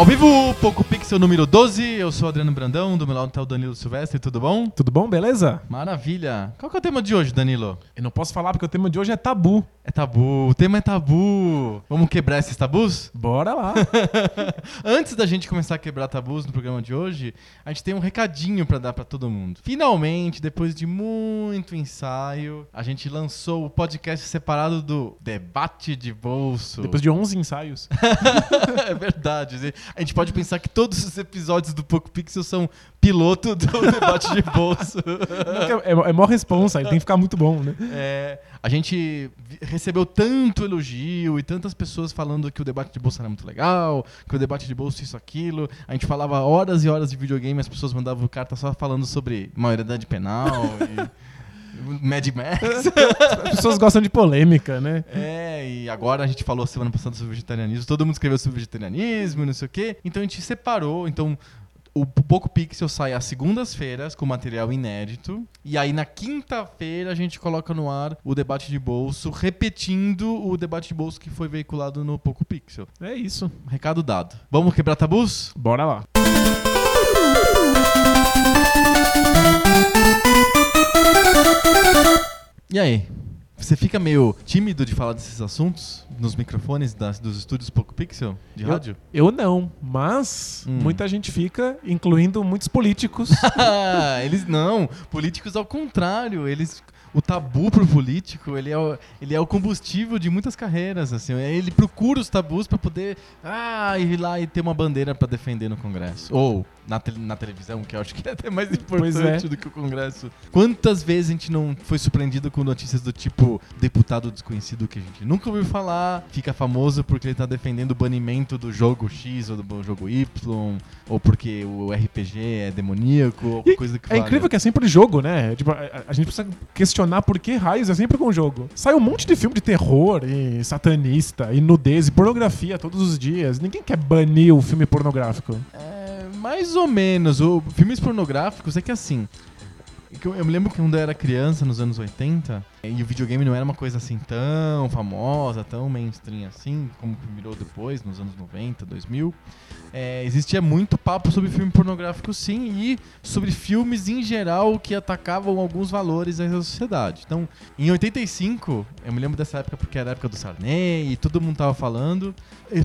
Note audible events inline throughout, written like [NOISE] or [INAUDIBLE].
Ao vivo, Poco Pixel número 12. Eu sou o Adriano Brandão, do meu lado tá o Danilo Silvestre, tudo bom? Tudo bom, beleza? Maravilha. Qual que é o tema de hoje, Danilo? Eu não posso falar porque o tema de hoje é tabu. É tabu. O tema é tabu. Vamos quebrar esses tabus? Bora lá. [LAUGHS] Antes da gente começar a quebrar tabus no programa de hoje, a gente tem um recadinho pra dar pra todo mundo. Finalmente, depois de muito ensaio, a gente lançou o podcast separado do Debate de Bolso. Depois de 11 ensaios. [LAUGHS] é verdade. A gente pode pensar que todos os episódios do Poco Pixel são piloto do [LAUGHS] debate de bolso. É, é, é mó responsa, ele tem que ficar muito bom, né? É, a gente recebeu tanto elogio e tantas pessoas falando que o debate de bolso era muito legal, que o debate de bolso isso, aquilo. A gente falava horas e horas de videogame, as pessoas mandavam carta só falando sobre maioridade penal e... [LAUGHS] Mad Max. As pessoas gostam de polêmica, né? É, e agora a gente falou semana passada sobre vegetarianismo, todo mundo escreveu sobre vegetarianismo, não sei o quê. Então a gente separou, então o Poco Pixel sai às segundas-feiras com material inédito. E aí na quinta-feira a gente coloca no ar o debate de bolso, repetindo o debate de bolso que foi veiculado no Poco Pixel. É isso. Recado dado. Vamos quebrar tabus? Bora lá. E aí? Você fica meio tímido de falar desses assuntos nos microfones das, dos estúdios Poco Pixel de rádio? Eu, eu não, mas Hum. muita gente fica, incluindo muitos políticos. [LAUGHS] eles não. Políticos ao contrário. Eles. O tabu pro político, ele é o, ele é o combustível de muitas carreiras, assim. Ele procura os tabus pra poder ah, ir lá e ter uma bandeira pra defender no Congresso. Ou na, tele- na televisão, que eu acho que é até mais Pois importante é. do que o Congresso. Quantas vezes a gente não foi surpreendido com notícias do tipo deputado desconhecido que a gente nunca ouviu falar, fica famoso porque ele tá defendendo o banimento do jogo X ou do jogo Y, ou porque o RPG é demoníaco, ou E coisa que é valha. incrível que é sempre jogo, né? Tipo, a, a gente precisa questionar por que raios é sempre com jogo. Sai um monte de filme de terror e satanista e nudez e pornografia todos os dias. Ninguém quer banir o filme pornográfico. É, mais ou menos. O, filmes pornográficos é que assim. Eu, eu me lembro que quando eu era criança, nos anos 80, e o videogame não era uma coisa assim tão famosa, tão mainstream assim, como virou depois, nos anos 90, 2000. é, existia muito papo sobre filme pornográfico, sim, e sobre filmes em geral que atacavam alguns valores da sociedade. Então, em 85, eu me lembro dessa época porque era a época do Sarney e todo mundo tava falando,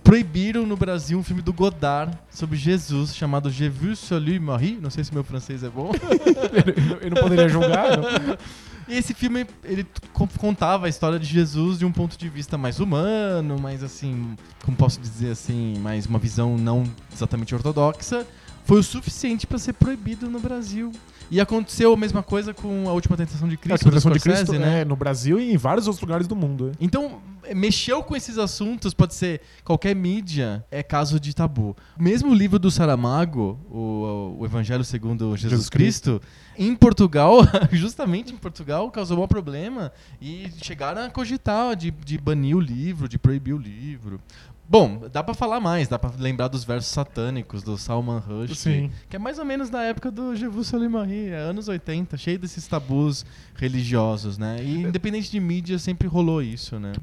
proibiram no Brasil um filme do Godard sobre Jesus chamado Je vu celui Marie. Não sei se meu francês é bom. [LAUGHS] Eu não poderia julgar. não. [LAUGHS] E esse filme, ele contava a história de Jesus de um ponto de vista mais humano, mais assim, como posso dizer assim, mais uma visão não exatamente ortodoxa. Foi o suficiente para ser proibido no Brasil. E aconteceu a mesma coisa com a última tentação de A Cristo, do Tentação de Cristo né? é, no Brasil e em vários outros lugares do mundo. é. Então, eh, mexeu com esses assuntos, pode ser qualquer mídia, é caso de tabu. Mesmo o livro do Saramago, o, o Evangelho segundo Jesus, Jesus Cristo, em Portugal, [LAUGHS] justamente em Portugal, causou um problema e chegaram a cogitar de, de banir o livro, de proibir o livro. Bom, dá pra falar mais, dá pra lembrar dos versos satânicos do Salman Rushdie, Sim. que é mais ou menos da época do Jesus Marie, é anos 80, cheio desses tabus religiosos, né? E independente de mídia, sempre rolou isso, né?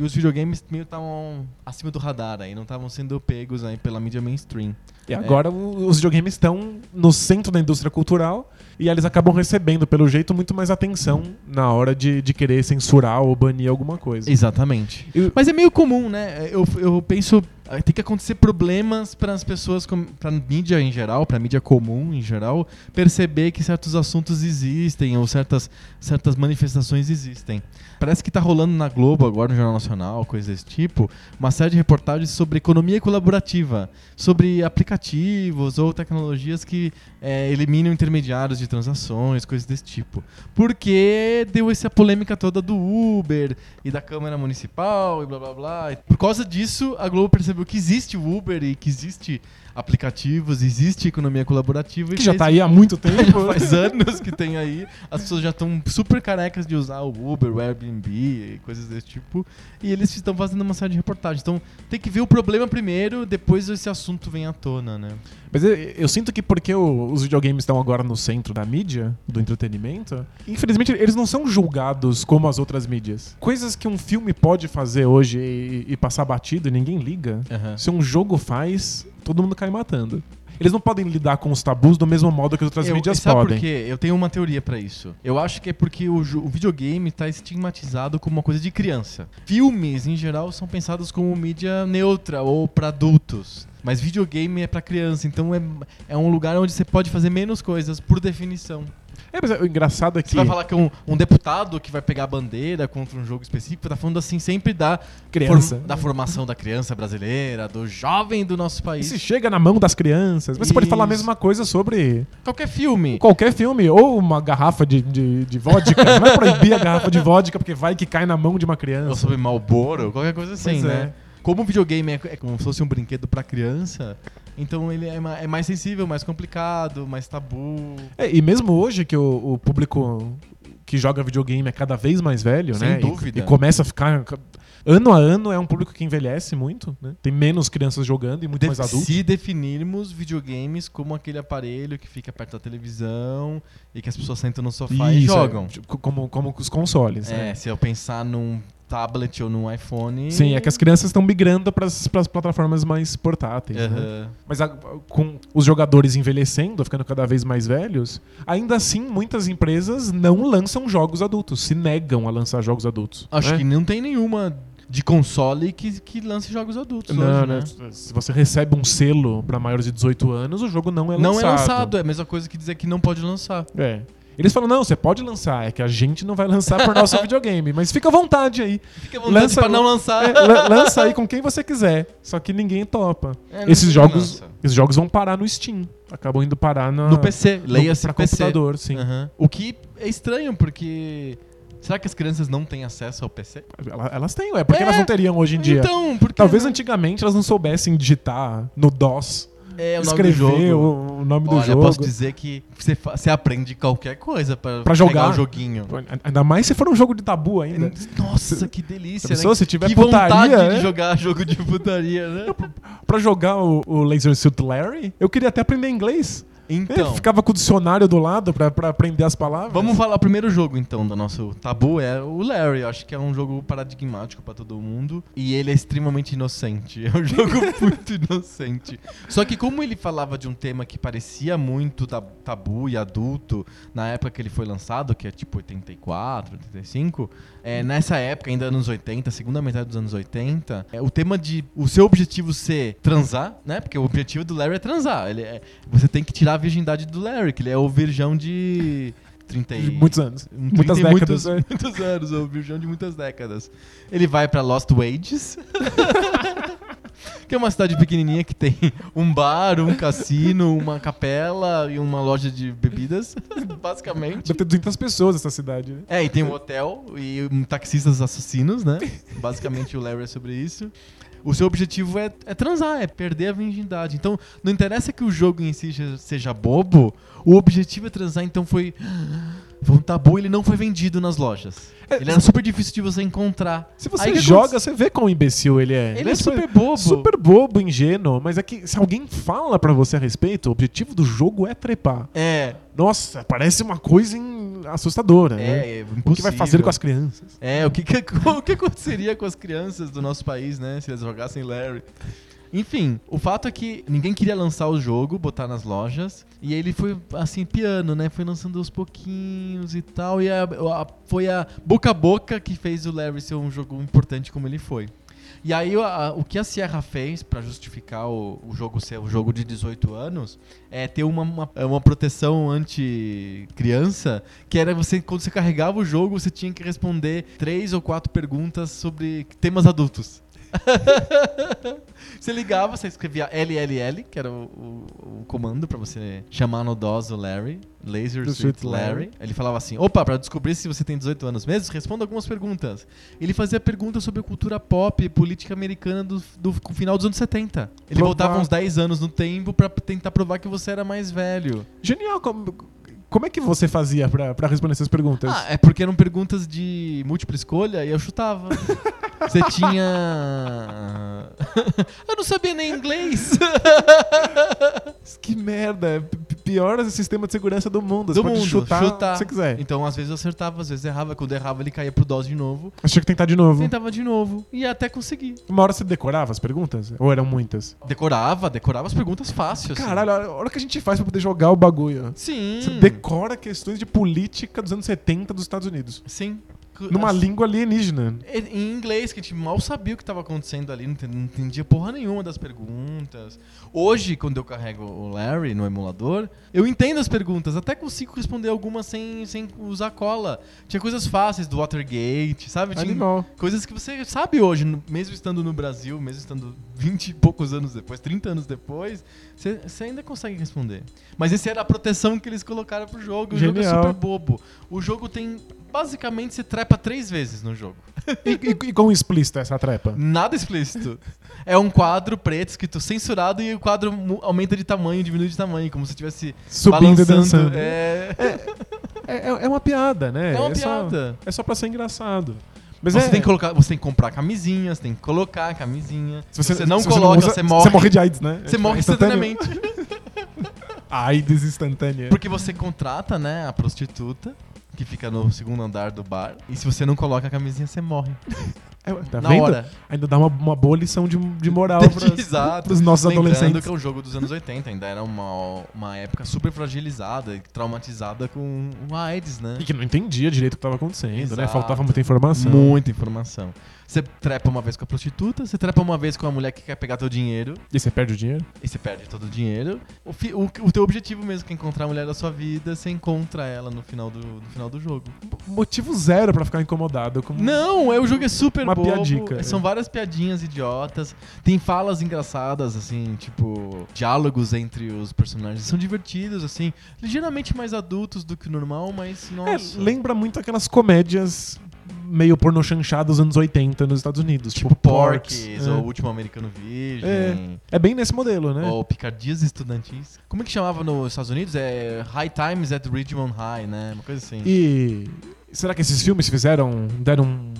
E os videogames meio estavam acima do radar aí, não estavam sendo pegos aí pela mídia mainstream. E agora o- os videogames estão no centro da indústria cultural e eles acabam recebendo, pelo jeito, muito mais atenção na hora de, de querer censurar ou banir alguma coisa. Exatamente. Eu- Mas é meio comum, né? Eu, eu penso, ah, tem que acontecer problemas para as pessoas, para mídia em geral, para mídia comum em geral, perceber que certos assuntos existem ou certas, certas manifestações existem. Parece que tá rolando na Globo agora, no Jornal Nacional, coisas desse tipo, uma série de reportagens sobre economia colaborativa, sobre aplicativos ou tecnologias que é, eliminam intermediários de transações, coisas desse tipo. Porque deu essa polêmica toda do Uber e da Câmara Municipal e blá blá blá. Por causa disso, a Globo percebeu que existe o Uber e que existe aplicativos, existe economia colaborativa. e Que já fez- tá aí há muito [LAUGHS] tempo. já faz anos que tem aí. As pessoas já estão super carecas de usar o Uber, o Airbnb e coisas desse tipo. E eles estão fazendo uma série de reportagens. Então tem que ver o problema primeiro, depois esse assunto vem à tona, né? Mas eu, eu sinto que porque o- os videogames estão agora no centro da mídia, do entretenimento, infelizmente eles não são julgados como as outras mídias. Coisas que um filme pode fazer hoje e, e passar batido e ninguém liga. Aham. Se um jogo faz, todo mundo cai matando. Eles não podem lidar com os tabus do mesmo modo que as outras Eu- mídias sabe podem. por quê? Eu tenho uma teoria pra isso. Eu acho que é porque o, o videogame tá estigmatizado como uma coisa de criança. Filmes, em geral, são pensados como mídia neutra ou pra adultos. Mas videogame é pra criança, então é, é um lugar onde você pode fazer menos coisas, por definição. É, mas o engraçado é que Você vai falar que um, um deputado que vai pegar a bandeira contra um jogo específico tá falando assim sempre da, criança. form- da formação da criança brasileira, do jovem do nosso E país. se chega na mão das crianças. Mas você pode falar a Isso. mesma coisa sobre Qualquer filme. qualquer filme, ou uma garrafa de, de, de vodka. não é proibir a garrafa de vodka porque vai que cai na mão de uma Ou criança. sobre Malboro, qualquer coisa assim, Pois né? Como o videogame é, é como se fosse um brinquedo pra criança, então ele é, ma- é mais sensível, mais complicado, mais tabu. É, e mesmo hoje que o, o público que joga videogame é cada vez mais velho, Sem né? e- dúvida. E, começa a ficar. Ano a ano é um público que envelhece muito, né? Tem menos crianças jogando e muito De- mais adultos. se definirmos videogames como aquele aparelho que fica perto da televisão e que as pessoas sentam no sofá e Isso, jogam. é, como, como os consoles. É, né? se eu pensar num tablet ou num iPhone. Sim, é que as crianças estão migrando para as plataformas mais portáteis. né? Aham. Mas a- com os jogadores envelhecendo, ficando cada vez mais velhos, ainda assim muitas empresas não lançam jogos adultos, se negam a lançar jogos adultos. Acho né? que não tem nenhuma de console que, que lance jogos adultos Não, hoje, né? né? Se você recebe um selo para maiores de 18 anos, o jogo não é Não lançado. é lançado, é a mesma coisa que dizer que não pode lançar. É. Eles falam, não, você pode lançar, é que a gente não vai lançar por nosso [LAUGHS] videogame, mas fica à vontade aí. Fica à vontade Lança- pra não lançar. É, lan- lança aí com quem você quiser, só que ninguém topa. É, esses se jogos, lança. esses jogos vão parar no Steam, acabam indo parar na, No PC, leia-se computador, sim. Aham. O que é estranho, porque. Será que as crianças não têm acesso ao PC? Ela- Elas têm, ué. Por que É, elas não teriam hoje em dia? Então, porque. Talvez antigamente elas não soubessem digitar no DOS, é o nome do escrever jogo. o, nome do Olha, jogo. posso dizer que você, você aprende qualquer coisa pra, Pra pegar jogar. o joguinho. Ainda mais se for um jogo de tabu ainda. Nossa, que delícia, Já pensou né? se tiver que putaria, vontade né? de jogar jogo de putaria, né? Pra jogar o, o Laser Suit Larry, eu queria até aprender inglês. Então, ficava com o dicionário do lado pra, pra aprender as palavras. vamos falar o primeiro jogo então do nosso tabu, é o Larry. Eu acho que é um jogo paradigmático pra todo mundo e ele é extremamente inocente. [LAUGHS] É um jogo [LAUGHS] muito inocente. Só que como ele falava de um tema que parecia muito ta- tabu e adulto na época que ele foi lançado, que é tipo 84, 85, é, nessa época, ainda anos 80, segunda metade dos anos 80, é, o tema de o seu objetivo ser transar, né? Porque o objetivo do Larry é transar. Ele é- você tem que tirar a virgindade do Larry, que ele é o virgão de 30 e... Muitos anos. um Muitas 30 e décadas. Muitos, né? [LAUGHS] muitos anos, o virgão de muitas décadas. Ele vai pra Lost Wages. [LAUGHS] que é uma cidade pequenininha que tem um bar, um cassino, uma capela e uma loja de bebidas, [LAUGHS] basicamente. Deve ter 200 pessoas essa cidade. né? É, e tem um hotel e um taxistas assassinos, né? Basicamente o Larry é sobre isso. O seu objetivo é, é transar, é perder a virgindade. Então, não interessa que o jogo em si seja, bobo, o objetivo é transar, então foi. [GASPS] Foi um tabu, ele não foi vendido nas lojas. É, Ele era super difícil de você encontrar. Se você Aí joga, você vê quão imbecil ele é. Ele Né? é super bobo. Super bobo, ingênuo, mas é que se alguém fala pra você a respeito, o objetivo do jogo é trepar. É, Nossa, parece uma coisa em- assustadora, né? é, é O que vai fazer com as crianças? É, o que, que, [LAUGHS] o que aconteceria com as crianças do nosso país, né? Se eles jogassem Larry. Enfim, o fato é que ninguém queria lançar o jogo, botar nas lojas. E ele foi, assim, piano, né? Foi lançando aos pouquinhos e tal. E a- a- foi a boca a boca que fez o Larry ser um jogo importante como ele foi. E aí a- o que a Sierra fez pra justificar o, o jogo ser um jogo de 18 anos é ter uma, uma, uma proteção anti-criança, que era você, quando você carregava o jogo, você tinha que responder três ou quatro perguntas sobre temas adultos. [LAUGHS] você ligava, você escrevia LLL, que era o, o- o comando pra você chamar no DOS o Larry, Laser Do Suit Larry. Larry. Ele falava assim: opa, pra descobrir se você tem 18 anos mesmo, responda algumas perguntas. Ele fazia perguntas sobre cultura pop e política americana do, do final dos anos 70. Ele Provar- voltava uns 10 anos no tempo pra tentar provar que você era mais velho. Genial. Como, como é que você fazia pra responder essas perguntas? Ah, é porque eram perguntas de múltipla escolha e eu chutava. [LAUGHS] Você tinha. [LAUGHS] eu não sabia nem inglês. [LAUGHS] Que merda. P- p- pior sistema de segurança do mundo. Do você pode mundo, chutar, chutar. se você quiser. Então, às vezes eu acertava, às vezes errava. Quando errava, ele caía pro DOS de novo. Mas tinha que tentar de novo. Tentava de novo. E até conseguir. Uma hora você decorava as perguntas? Ou eram muitas? Decorava, decorava as perguntas fácil. assim. Caralho, olha o que a gente faz pra poder jogar o bagulho. Sim. Você decora questões de política dos anos 70 dos Estados Unidos. Sim. Numa As- língua alienígena. Em inglês, que a gente mal sabia o que estava acontecendo ali, não enten- não entendia porra nenhuma das perguntas. Hoje, quando eu carrego o Larry no emulador, eu entendo as perguntas, até consigo responder algumas sem, sem usar cola. Tinha coisas fáceis do Watergate, sabe? Tinha Animal. coisas que você sabe hoje, mesmo estando no Brasil, mesmo estando 20 e poucos anos depois, 30 anos depois, você você ainda consegue responder. Mas esse era a proteção que eles colocaram pro jogo. O jogo é Genial. super bobo. O jogo tem. Basicamente, você trepa três vezes no jogo. E, e, e quão explícita é essa trepa? Nada explícito. É um quadro preto escrito censurado e o quadro aumenta de tamanho, diminui de tamanho, como se estivesse Subindo e dançando. É, É, é- é uma piada, né? é uma só- piada. é só pra ser engraçado. Mas Você, é, tem que colocar, você tem que comprar camisinha, você tem que colocar a camisinha. Se você, não se coloca, usa, você morre. Você morre de AIDS, né? Você É, morre instantaneamente. [LAUGHS] AIDS instantânea. Porque você contrata, né, a prostituta, que fica no segundo andar do bar. E se você não coloca a camisinha, você morre. [LAUGHS] É, tá na vendo? hora. Ainda dá uma, uma boa lição de, de moral [LAUGHS] Exato. pros nossos Lembrando adolescentes. que é um jogo dos anos 80, ainda era uma, uma época super fragilizada e traumatizada com o AIDS, né? E que não entendia direito o que estava acontecendo, né? Exato. Faltava muita informação. Muita informação. Você trepa uma vez com a prostituta, você trepa uma vez com a mulher que quer pegar teu dinheiro, E você perde o dinheiro? e você perde todo o dinheiro. O, fi- o, o teu objetivo mesmo que é encontrar a mulher da sua vida, você encontra ela no final do, no final do jogo. Motivo zero pra ficar incomodado. Com... Não, é, o jogo é super Uma bobo. piadica. São várias piadinhas idiotas. Tem falas engraçadas, assim, tipo, diálogos entre os personagens. São divertidos, assim, ligeiramente mais adultos do que o normal, mas É, nossa. lembra muito aquelas comédias meio porno chanchada dos anos 80 nos Estados Unidos. tipo, Tipo, Porks, Porks. ou é. O Último Americano Virgem. É. É bem nesse modelo, né? Ou Picardias Estudantis. Como é que chamava nos Estados Unidos? É High Times at Ridgemont High, né? Uma coisa assim. E será que esses filmes fizeram. deram.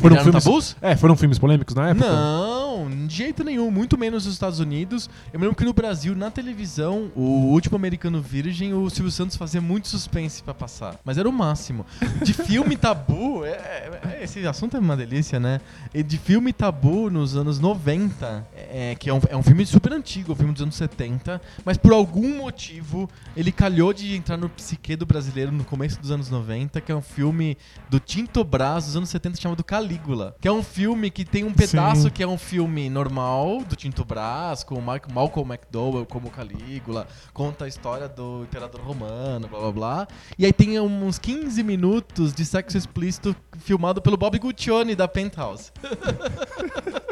Foram Viraram filmes. tabus? É, foram filmes polêmicos na época? Não, de jeito nenhum. Muito menos nos Estados Unidos. Eu me lembro que no Brasil, na televisão, o último americano virgem, o Silvio Santos fazia muito suspense pra passar. Mas era o máximo. De filme tabu, [LAUGHS] é- é- esse assunto é uma delícia, né? E de filme tabu nos anos 90, é, que é um, é um filme super antigo, um filme dos anos 70, mas por algum motivo ele calhou de entrar no psique do brasileiro no começo dos anos 90, que é um filme do Tinto Brás dos anos 70 chamado Calígula, que é um filme que tem um pedaço Sim. que é um filme normal do Tinto Brás, com o Malcolm McDowell como Calígula, conta a história do imperador romano, blá blá blá. E aí tem uns 15 minutos de sexo explícito filmado pelo Bob Guccione da Penthouse. [LAUGHS]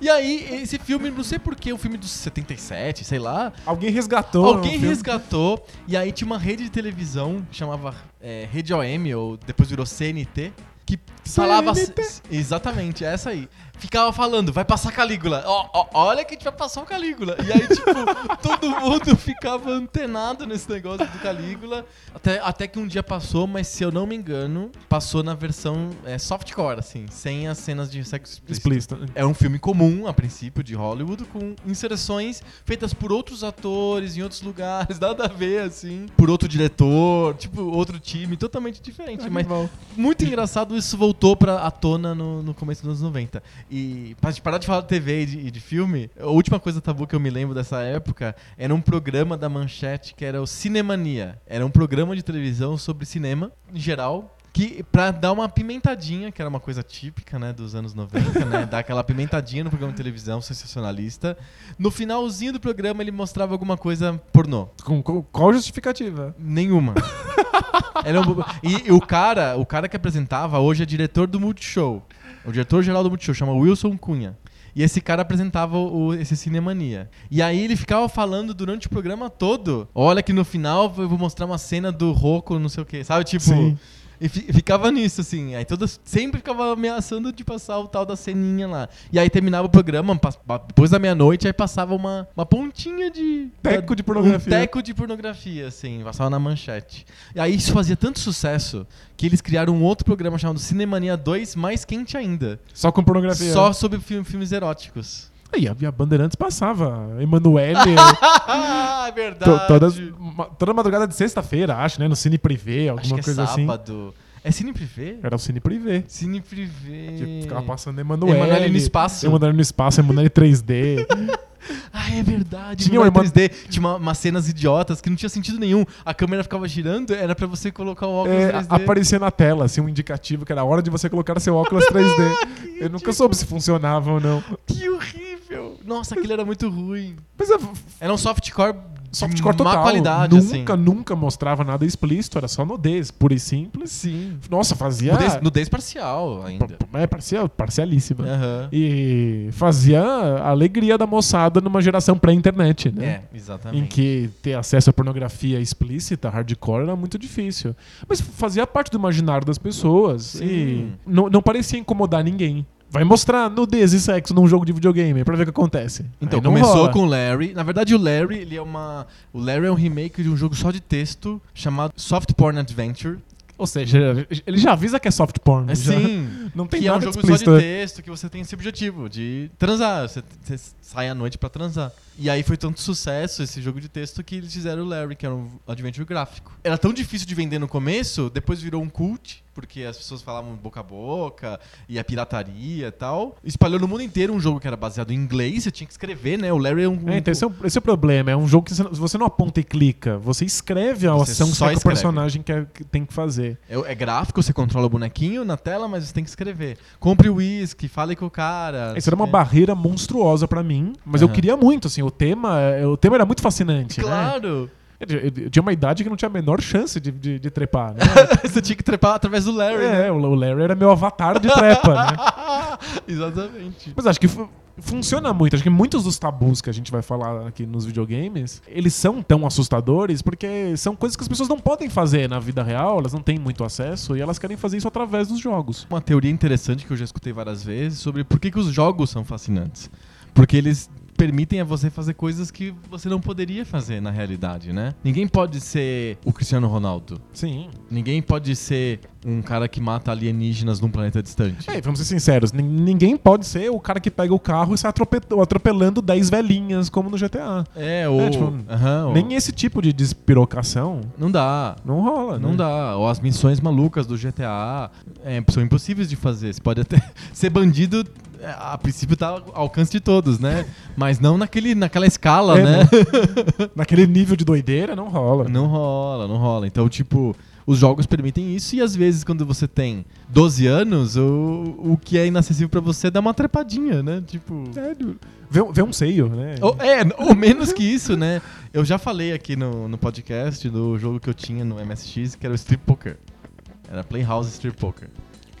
E aí, esse filme, não sei porquê, é um filme dos 77, sei lá. Alguém resgatou. Alguém o filme. resgatou. E aí tinha uma rede de televisão que chamava é, Rede OM, ou depois virou CNT, que falava. CNT. Exatamente, essa aí. Ficava falando, vai passar Calígula. Ó, ó, olha que a gente vai passar o Calígula. E aí, tipo, [LAUGHS] todo mundo ficava antenado nesse negócio do Calígula. Até, até que um dia passou, mas se eu não me engano, passou na versão é, softcore, assim, sem as cenas de sexo explícito. Explícito. É um filme comum, a princípio, de Hollywood, com inserções feitas por outros atores em outros lugares, [LAUGHS] nada a ver, assim, por outro diretor, tipo, outro time, totalmente diferente. Mas Animal. muito engraçado, isso voltou pra à tona no, no começo dos anos 90. E pra gente parar de falar de TV e de, de filme, a última coisa tabu que eu me lembro dessa época era um programa da Manchete que era o Cinemania. Era um programa de televisão sobre cinema, em geral. Que pra dar uma pimentadinha, que era uma coisa típica, né, dos anos 90, né, dar aquela pimentadinha no programa de televisão sensacionalista. No finalzinho do programa ele mostrava alguma coisa pornô. Com, com- qual justificativa? Nenhuma. Era um e, e o cara, o cara que apresentava hoje é diretor do Multishow. O diretor geral do Multishow chama Wilson Cunha. E esse cara apresentava o, esse Cinemania. E aí ele ficava falando durante o programa todo. Olha que no final eu vou mostrar uma cena do Rocco, não sei o que, sabe? Tipo. Sim. E fi- ficava nisso, assim. Aí todas sempre ficava ameaçando de passar o tal da ceninha lá. E aí terminava o programa, depois da meia-noite, aí passava uma, uma pontinha de. Teco da- de pornografia. Um teco de pornografia, assim, passava na manchete. E aí isso fazia tanto sucesso que eles criaram um outro programa chamado Cinemania 2, mais quente ainda. Só com pornografia. Só sobre fi- filmes eróticos. Aí a, a Bandeirantes passava. Emanuele. Ah, [LAUGHS] é to- verdade. todas, toda madrugada de sexta-feira, acho, né? No Cine Privé, alguma é coisa assim. sábado. É Cine Privé? Era o Cine Privé. Cine Privé. Que ficava passando Emanuele. Emanuele no espaço. Emanuele no espaço, Emanuele 3D. [LAUGHS] Ah, é verdade. Tinha uma- 3D. Tinha uma- umas cenas idiotas que não tinha sentido nenhum. A câmera ficava girando, era pra você colocar o óculos É, 3D. aparecia na tela, assim, um indicativo que era a hora de você colocar seu óculos 3D. [LAUGHS] Eu nunca soube se funcionava ou não. Que horrível. Nossa, aquilo era muito ruim. Mas é, Era um softcore softcore má total. qualidade, nunca, assim. nunca mostrava nada explícito, era só nudez, pura e simples. Sim. Nossa, fazia. Nudez, nudez parcial ainda. É, parcial, parcialíssima. Aham. E fazia a alegria da moçada numa geração pré-internet, né? É, exatamente. Em que ter acesso à pornografia explícita, hardcore, era muito difícil. Mas fazia parte do imaginário das pessoas. Sim. E não, não parecia incomodar ninguém. Vai mostrar nudez e sexo num jogo de videogame pra ver o que acontece. Então, Aí não começou rola. com o Larry. Na verdade, o Larry, ele é uma. O Larry é um remake de um jogo só de texto chamado Soft Porn Adventure. Ou seja, ele já avisa que é soft porn. É, já. sim. [LAUGHS] Não tem que é um nada jogo explícito. só de texto que você tem esse objetivo de transar. Você, você sai à noite pra transar. E aí foi tanto sucesso esse jogo de texto que eles fizeram o Larry, que era um adventure gráfico. Era tão difícil de vender no começo, depois virou um cult, porque as pessoas falavam boca a boca, e a pirataria e tal. Espalhou no mundo inteiro um jogo que era baseado em inglês, você tinha que escrever, né? O Larry é um. É, então esse é, o, esse é o problema. É um jogo que você não, aponta e clica. Você escreve a Você ação só que o personagem quer, que tem que fazer. É, é gráfico, você controla o bonequinho na tela, mas você tem que escrever. Compre o uísque, fale com o cara. Isso era uma É. barreira monstruosa pra mim, mas eu Aham. queria muito, assim, o tema, é, o tema era muito fascinante, né? Claro! Eu, eu- eu tinha uma idade que não tinha a menor chance de, de, de trepar, né? [LAUGHS] você tinha que trepar através do Larry. né? é, o o Larry era meu avatar de trepa, né? [LAUGHS] Exatamente. Mas acho que fu- funciona muito. Acho que muitos dos tabus que a gente vai falar aqui nos videogames, eles são tão assustadores porque são coisas que as pessoas não podem fazer na vida real, elas não têm muito acesso e elas querem fazer isso através dos jogos. Uma teoria interessante que eu já escutei várias vezes sobre por que, que os jogos são fascinantes. Porque eles permitem a você fazer coisas que você não poderia fazer na realidade, né? Ninguém pode ser o Cristiano Ronaldo. Sim. Ninguém pode ser um cara que mata alienígenas num planeta distante. É, vamos ser sinceros, nin- ninguém pode ser o cara que pega o carro e sai atrope- atropelando 10 velhinhas, como no GTA. É, ou... É, tipo, Aham, ou- Nem esse tipo de despirocação Não dá. não rola, Não né? dá. Ou as missões malucas do GTA é, são impossíveis de fazer. Você pode até [LAUGHS] ser bandido, é, a princípio tá ao alcance de todos, né? Mas não naquele, naquela escala, É, né? [LAUGHS] Naquele nível de doideira, não rola. Não rola, não rola. Então, tipo, os jogos permitem isso e às vezes quando você tem 12 anos, o, o que é inacessível pra você é dar uma trepadinha, né? Tipo. Sério. Vê, vê um seio, né? Ou, é, ou menos que isso, né? Eu já falei aqui no, no podcast do jogo que eu tinha no MSX, que era o Strip Poker. Era Playhouse Strip Poker.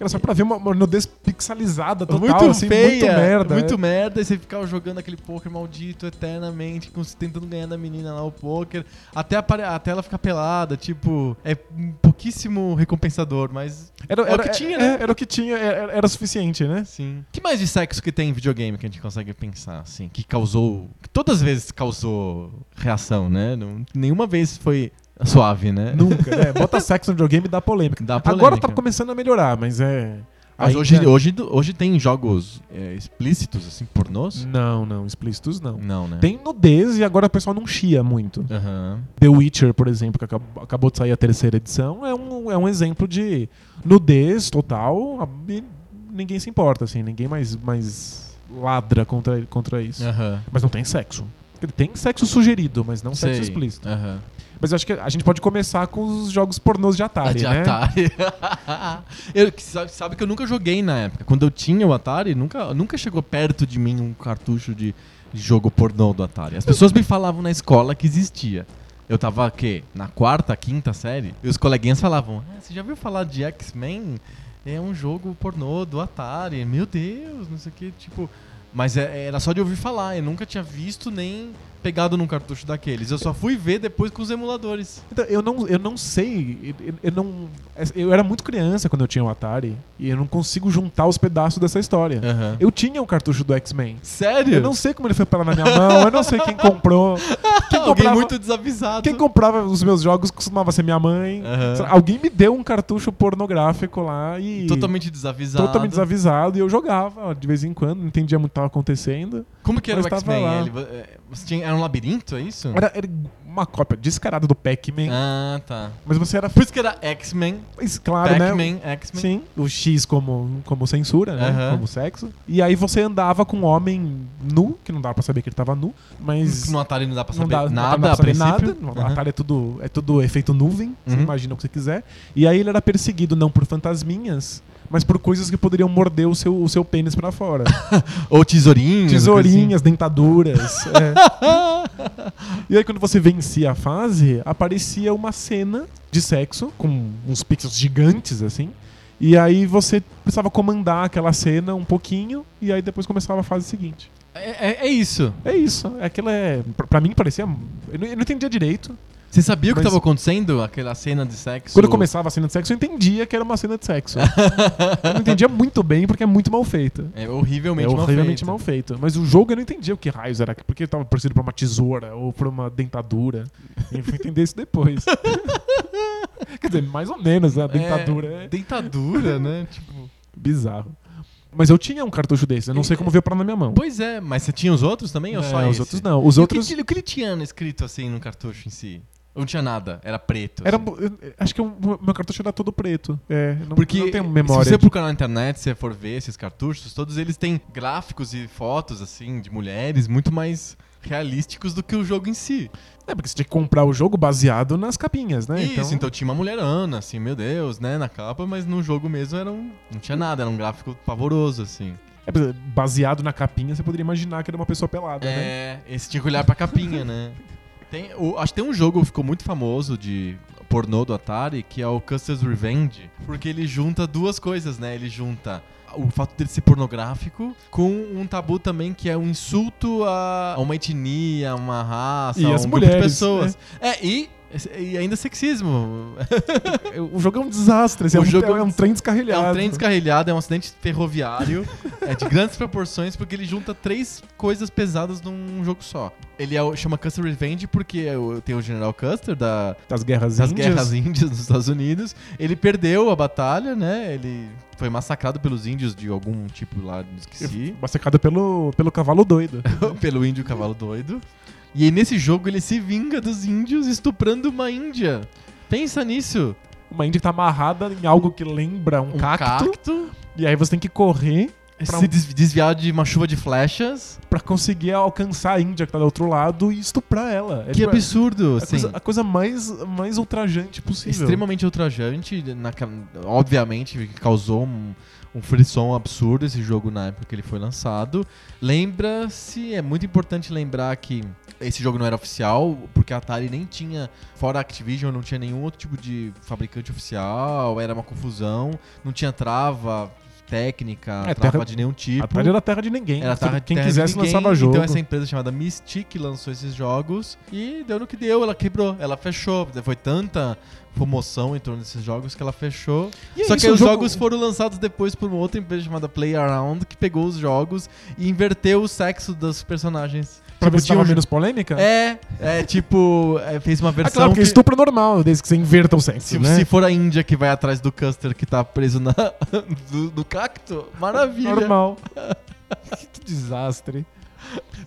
Era só pra ver uma, uma nudez pixelizada total, muito assim, feia, muito merda. Muito é. merda, e você ficava jogando aquele poker maldito eternamente, tentando ganhar da menina lá o poker, até, apare- até ela ficar pelada, tipo, é um pouquíssimo recompensador, mas Era, o era- que tinha, é, né? Era o que tinha, era, era suficiente, né? sim. que mais de sexo que tem em videogame que a gente consegue pensar, assim, que causou, que todas as vezes causou reação, né? Não- nenhuma vez foi suave, né? Nunca, né? [LAUGHS] Bota sexo no videogame e dá polêmica. Dá Agora polêmica. tá começando a melhorar, mas é. Mas ainda- hoje, hoje, hoje tem jogos é, explícitos, assim, pornôs? Não, não, explícitos não. Não, né? Tem nudez e agora o pessoal não chia muito. Aham. The Witcher, por exemplo, que acab- acabou de sair a terceira edição, é um, é um exemplo de nudez total e ninguém se importa, assim, ninguém mais, mais ladra contra, contra isso. Aham. Mas não tem sexo. Ele tem sexo sugerido, mas não sexo Sei. explícito. Aham. Mas eu acho que a gente pode começar com os jogos pornôs de Atari, de né? Atari. [LAUGHS] eu, sabe, que eu nunca joguei na época. Quando eu tinha o Atari, nunca, nunca chegou perto de mim um cartucho de, jogo pornô do Atari. As pessoas me falavam na escola que existia. Eu tava, quê? Na quarta, quinta série? E os coleguinhas falavam, ah, você já ouviu falar de X-Men? É um jogo pornô do Atari. Meu Deus, não sei o que, tipo... Mas é- era só de ouvir falar, eu nunca tinha visto nem pegado num cartucho daqueles. Eu só fui ver depois com os emuladores. Então, eu não, eu não sei, eu, eu não, eu era muito criança quando eu tinha o Atari e eu não consigo juntar os pedaços dessa história. Aham. Eu tinha um cartucho do X-Men. Sério? Eu não sei como ele foi parar na minha mão, eu não sei quem comprou. [LAUGHS] Quem Alguém comprava, muito desavisado. quem comprava os meus jogos costumava ser minha mãe. Lá, Alguém me deu um cartucho pornográfico lá e. Totalmente desavisado. Totalmente desavisado e eu jogava de vez em quando, não entendia muito tava acontecendo. Como que era o X-Men? Você tinha, era um labirinto, é isso? Era, era uma cópia descarada do Pac-Man, Ah, tá. mas você era. Por isso que era X-Men, Mas, claro, né? Pac-Man, X-Men. Sim, o X como, como censura, né? Aham. Como sexo. E aí você andava com um homem nu, que não dava pra saber que ele tava nu, mas. No Atari não dá pra saber dá, não nada dá a pra saber princípio. nada. No Aham. Atari é tudo, é tudo efeito nuvem, você Uhum. imagina o que você quiser. E aí ele era perseguido não por fantasminhas, mas por coisas que poderiam morder o seu, o seu pênis pra fora. [LAUGHS] Ou tesourinhos. Tesourinhas, dentaduras. é. [LAUGHS] E aí quando você vencia a fase, aparecia uma cena de sexo com uns pixels gigantes assim. E aí você precisava comandar aquela cena um pouquinho e aí depois começava a fase seguinte. É, é- é isso. É isso. Aquilo é. pra- Pra mim parecia. Eu não, eu não entendia direito. Você sabia o que estava acontecendo? Aquela cena de sexo? Quando começava a cena de sexo, eu entendia que era uma cena de sexo. [LAUGHS] eu não entendia muito bem porque é muito mal feita. É horrivelmente, é mal horrivelmente mal feito. Mas o jogo eu não entendia o que raios era. Porque ele tava parecido por uma tesoura ou por uma dentadura. Eu fui entender isso depois. [LAUGHS] Quer dizer, mais ou menos, né? A dentadura é, Dentadura, né? [LAUGHS] Tipo... bizarro. Mas eu tinha um cartucho desse, eu não sei como veio parar na minha mão. Pois é, mas você tinha os outros também ou É, só os esse? outros não. Os E outros. O que, o que ele tinha escrito assim no cartucho em si? Não tinha nada? Era preto? Era, assim? acho que o meu cartucho era todo preto. É, não, Porque não tenho memória. se você de- procurar na internet, se você for ver esses cartuchos, todos eles têm gráficos e fotos assim de mulheres muito mais realísticos do que o jogo em si. É, porque você tinha que comprar o jogo baseado nas capinhas, né? Isso, então... tinha uma mulherana, assim, meu Deus, né, na capa, mas no jogo mesmo era um, não tinha nada, era um gráfico pavoroso, assim. É, baseado na capinha, você poderia imaginar que era uma pessoa pelada, né? É, esse tinha que olhar pra capinha, né? [LAUGHS] Tem, o- acho que tem um jogo que ficou muito famoso de pornô do Atari, que é o Custer's Revenge, porque ele junta duas coisas, né? Ele junta o fato dele ser pornográfico com um tabu também que é um insulto a uma etnia, a uma raça, E um as grupo mulheres, de pessoas. É, e, e ainda sexismo. [LAUGHS] O jogo é um desastre, assim, O é, um, jogo é um trem É descarrilhado. um trem descarrilhado, é um acidente ferroviário, é de grandes proporções, porque ele junta três coisas pesadas num jogo só. Ele é chama Custer Revenge porque é tem o General Custer da, Das guerras das índias. guerras índias nos Estados Unidos. Ele perdeu a batalha, né? Ele foi massacrado pelos índios de algum tipo lá, não esqueci. Massacrada pelo, pelo cavalo doido. [LAUGHS] pelo índio cavalo doido. E aí nesse jogo ele se vinga dos índios estuprando uma índia. Pensa nisso. Uma índia que tá amarrada em algo que lembra um, Um cacto, cacto. E aí você tem que correr Pra se um- des- desviar de uma chuva de flechas. pra conseguir alcançar a índia que tá do outro lado e estuprar ela. É, que tipo, absurdo, a coisa, a coisa mais, mais ultrajante possível. extremamente ultrajante. naquela- obviamente causou um, um frisson absurdo esse jogo na época que ele foi lançado. Lembra-se, é muito importante lembrar que esse jogo não era oficial, porque a Atari nem tinha, fora a Activision, não tinha nenhum outro tipo de fabricante oficial, era uma confusão, não tinha trava técnica, É, trava terra- de nenhum tipo. Atari era terra de ninguém. Era terra, Quem terra quisesse ninguém, lançava jogo. Então essa empresa chamada Mystic lançou esses jogos e deu no que deu, ela quebrou, ela fechou. Foi tanta promoção em torno desses jogos que ela fechou. E é Só isso, que os jogo- jogos foram lançados depois por uma outra empresa chamada Playaround que pegou os jogos e inverteu o sexo dos personagens. Pra ver Tipo, se tinha tava menos polêmica? É, é tipo, é, fez uma Ah, versão claro, porque que... estupro normal, desde que você inverta o sexo, Se, né? se for a Índia que vai atrás do Custer que tá preso na, [LAUGHS] do, do cacto, maravilha. Normal. [LAUGHS] que desastre.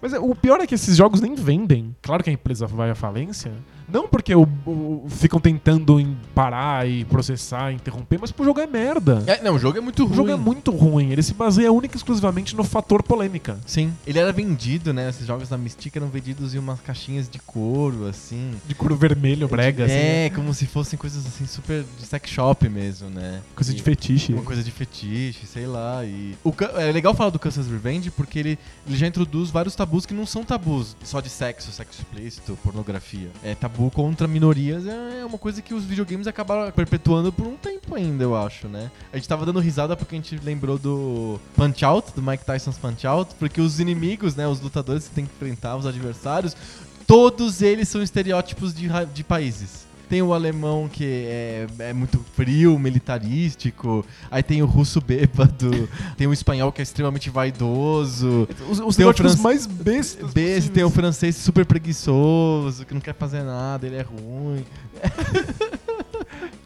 Mas é, o pior é que esses jogos nem vendem. Claro que a empresa vai à falência. Não porque o, o- ficam tentando parar e processar, interromper, mas porque o jogo é merda. É, não, o jogo é muito O ruim. jogo é muito ruim. Ele se baseia única e exclusivamente no fator polêmica. Sim. Ele era vendido, né? Esses jogos da Mystic eram vendidos em umas caixinhas de couro, assim. De couro vermelho, brega, assim. é, como se fossem coisas assim super de sex shop mesmo, né? Coisa E- de fetiche. Uma coisa de fetiche, sei lá. E o, é legal falar do Custer's Revenge porque ele, ele já introduz vários tabus que não são tabus só de sexo, sexo explícito, pornografia. É tabu contra minorias, é é uma coisa que os videogames acabaram perpetuando por um tempo ainda, eu acho, né? A gente tava dando risada porque a gente lembrou do Punch Out, do Mike Tyson's Punch Out, porque os inimigos, né, os lutadores que tem que enfrentar, os adversários, todos eles são estereótipos de, de países. Tem o alemão que é, é muito frio, militarístico. Aí tem o russo bêbado. [LAUGHS] tem o espanhol que é extremamente vaidoso. Os, os Tem o Franz- mais bestas. Besse, tem o francês super preguiçoso, que não quer fazer nada, ele é ruim. [LAUGHS]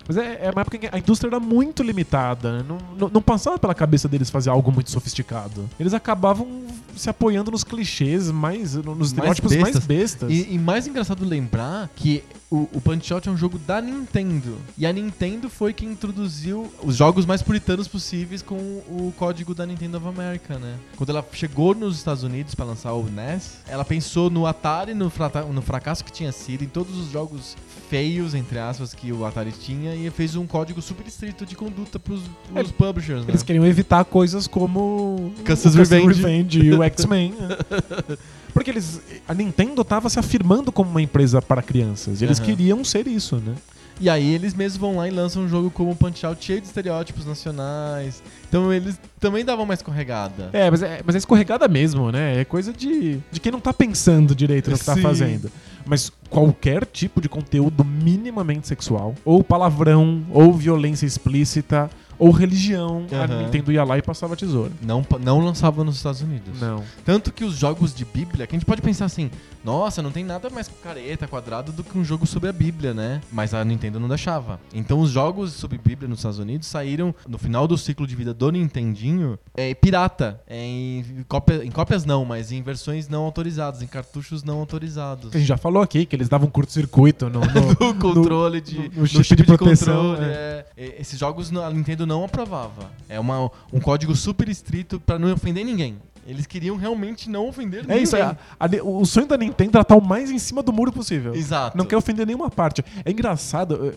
Mas é, é uma época em que a indústria era muito limitada. né? Não, não, não passava pela cabeça deles fazer algo muito sofisticado. Eles acabavam se apoiando nos clichês mais. nos estereótipos mais bestas. bestas. E, e mais engraçado lembrar que o, o Punch Out é um jogo da Nintendo. E a Nintendo foi quem introduziu os jogos mais puritanos possíveis com o código da Nintendo of America, né? Quando ela chegou nos Estados Unidos pra lançar o NES, ela pensou no Atari, no, no fracasso que tinha sido, em todos os jogos feios, entre aspas, que o Atari tinha, e fez um código super estrito de conduta pros, pros É, publishers, né? Eles queriam evitar coisas como Custer's Revenge. Revenge e o X-Men. né? [LAUGHS] Porque eles. A Nintendo tava se afirmando como uma empresa para crianças. E eles Aham. queriam ser isso, né? E aí eles mesmos vão lá e lançam um jogo como Punch Out cheio de estereótipos nacionais. Então eles também davam uma escorregada. É, mas é, mas é escorregada mesmo, né? É coisa de, de quem não tá pensando direito no que tá Sim. fazendo. Mas qualquer tipo de conteúdo minimamente sexual, ou palavrão, ou violência explícita, ou religião, a Aham. Nintendo ia lá e passava tesoura. Não, não lançava nos Estados Unidos. Não. Tanto que os jogos de Bíblia, que a gente pode pensar assim, nossa, não tem nada mais careta, quadrado do que um jogo sobre a Bíblia, né? Mas a Nintendo não deixava. Então os jogos sobre Bíblia nos Estados Unidos saíram no final do ciclo de vida do Nintendinho é, pirata. É, em, cópia- em cópias não, mas em versões não autorizadas, em cartuchos não autorizados. A gente já falou aqui que eles davam curto-circuito no, no- [LAUGHS] o controle de, no- no chip de proteção, controle, é. É, Esses jogos a Nintendo não aprovava. É uma, um código super estrito pra não ofender ninguém. Eles queriam realmente não ofender É ninguém. isso, é, a- a- o sonho da Nintendo era estar o mais em cima do muro possível. Exato. Não quer ofender nenhuma parte. É engraçado, eh,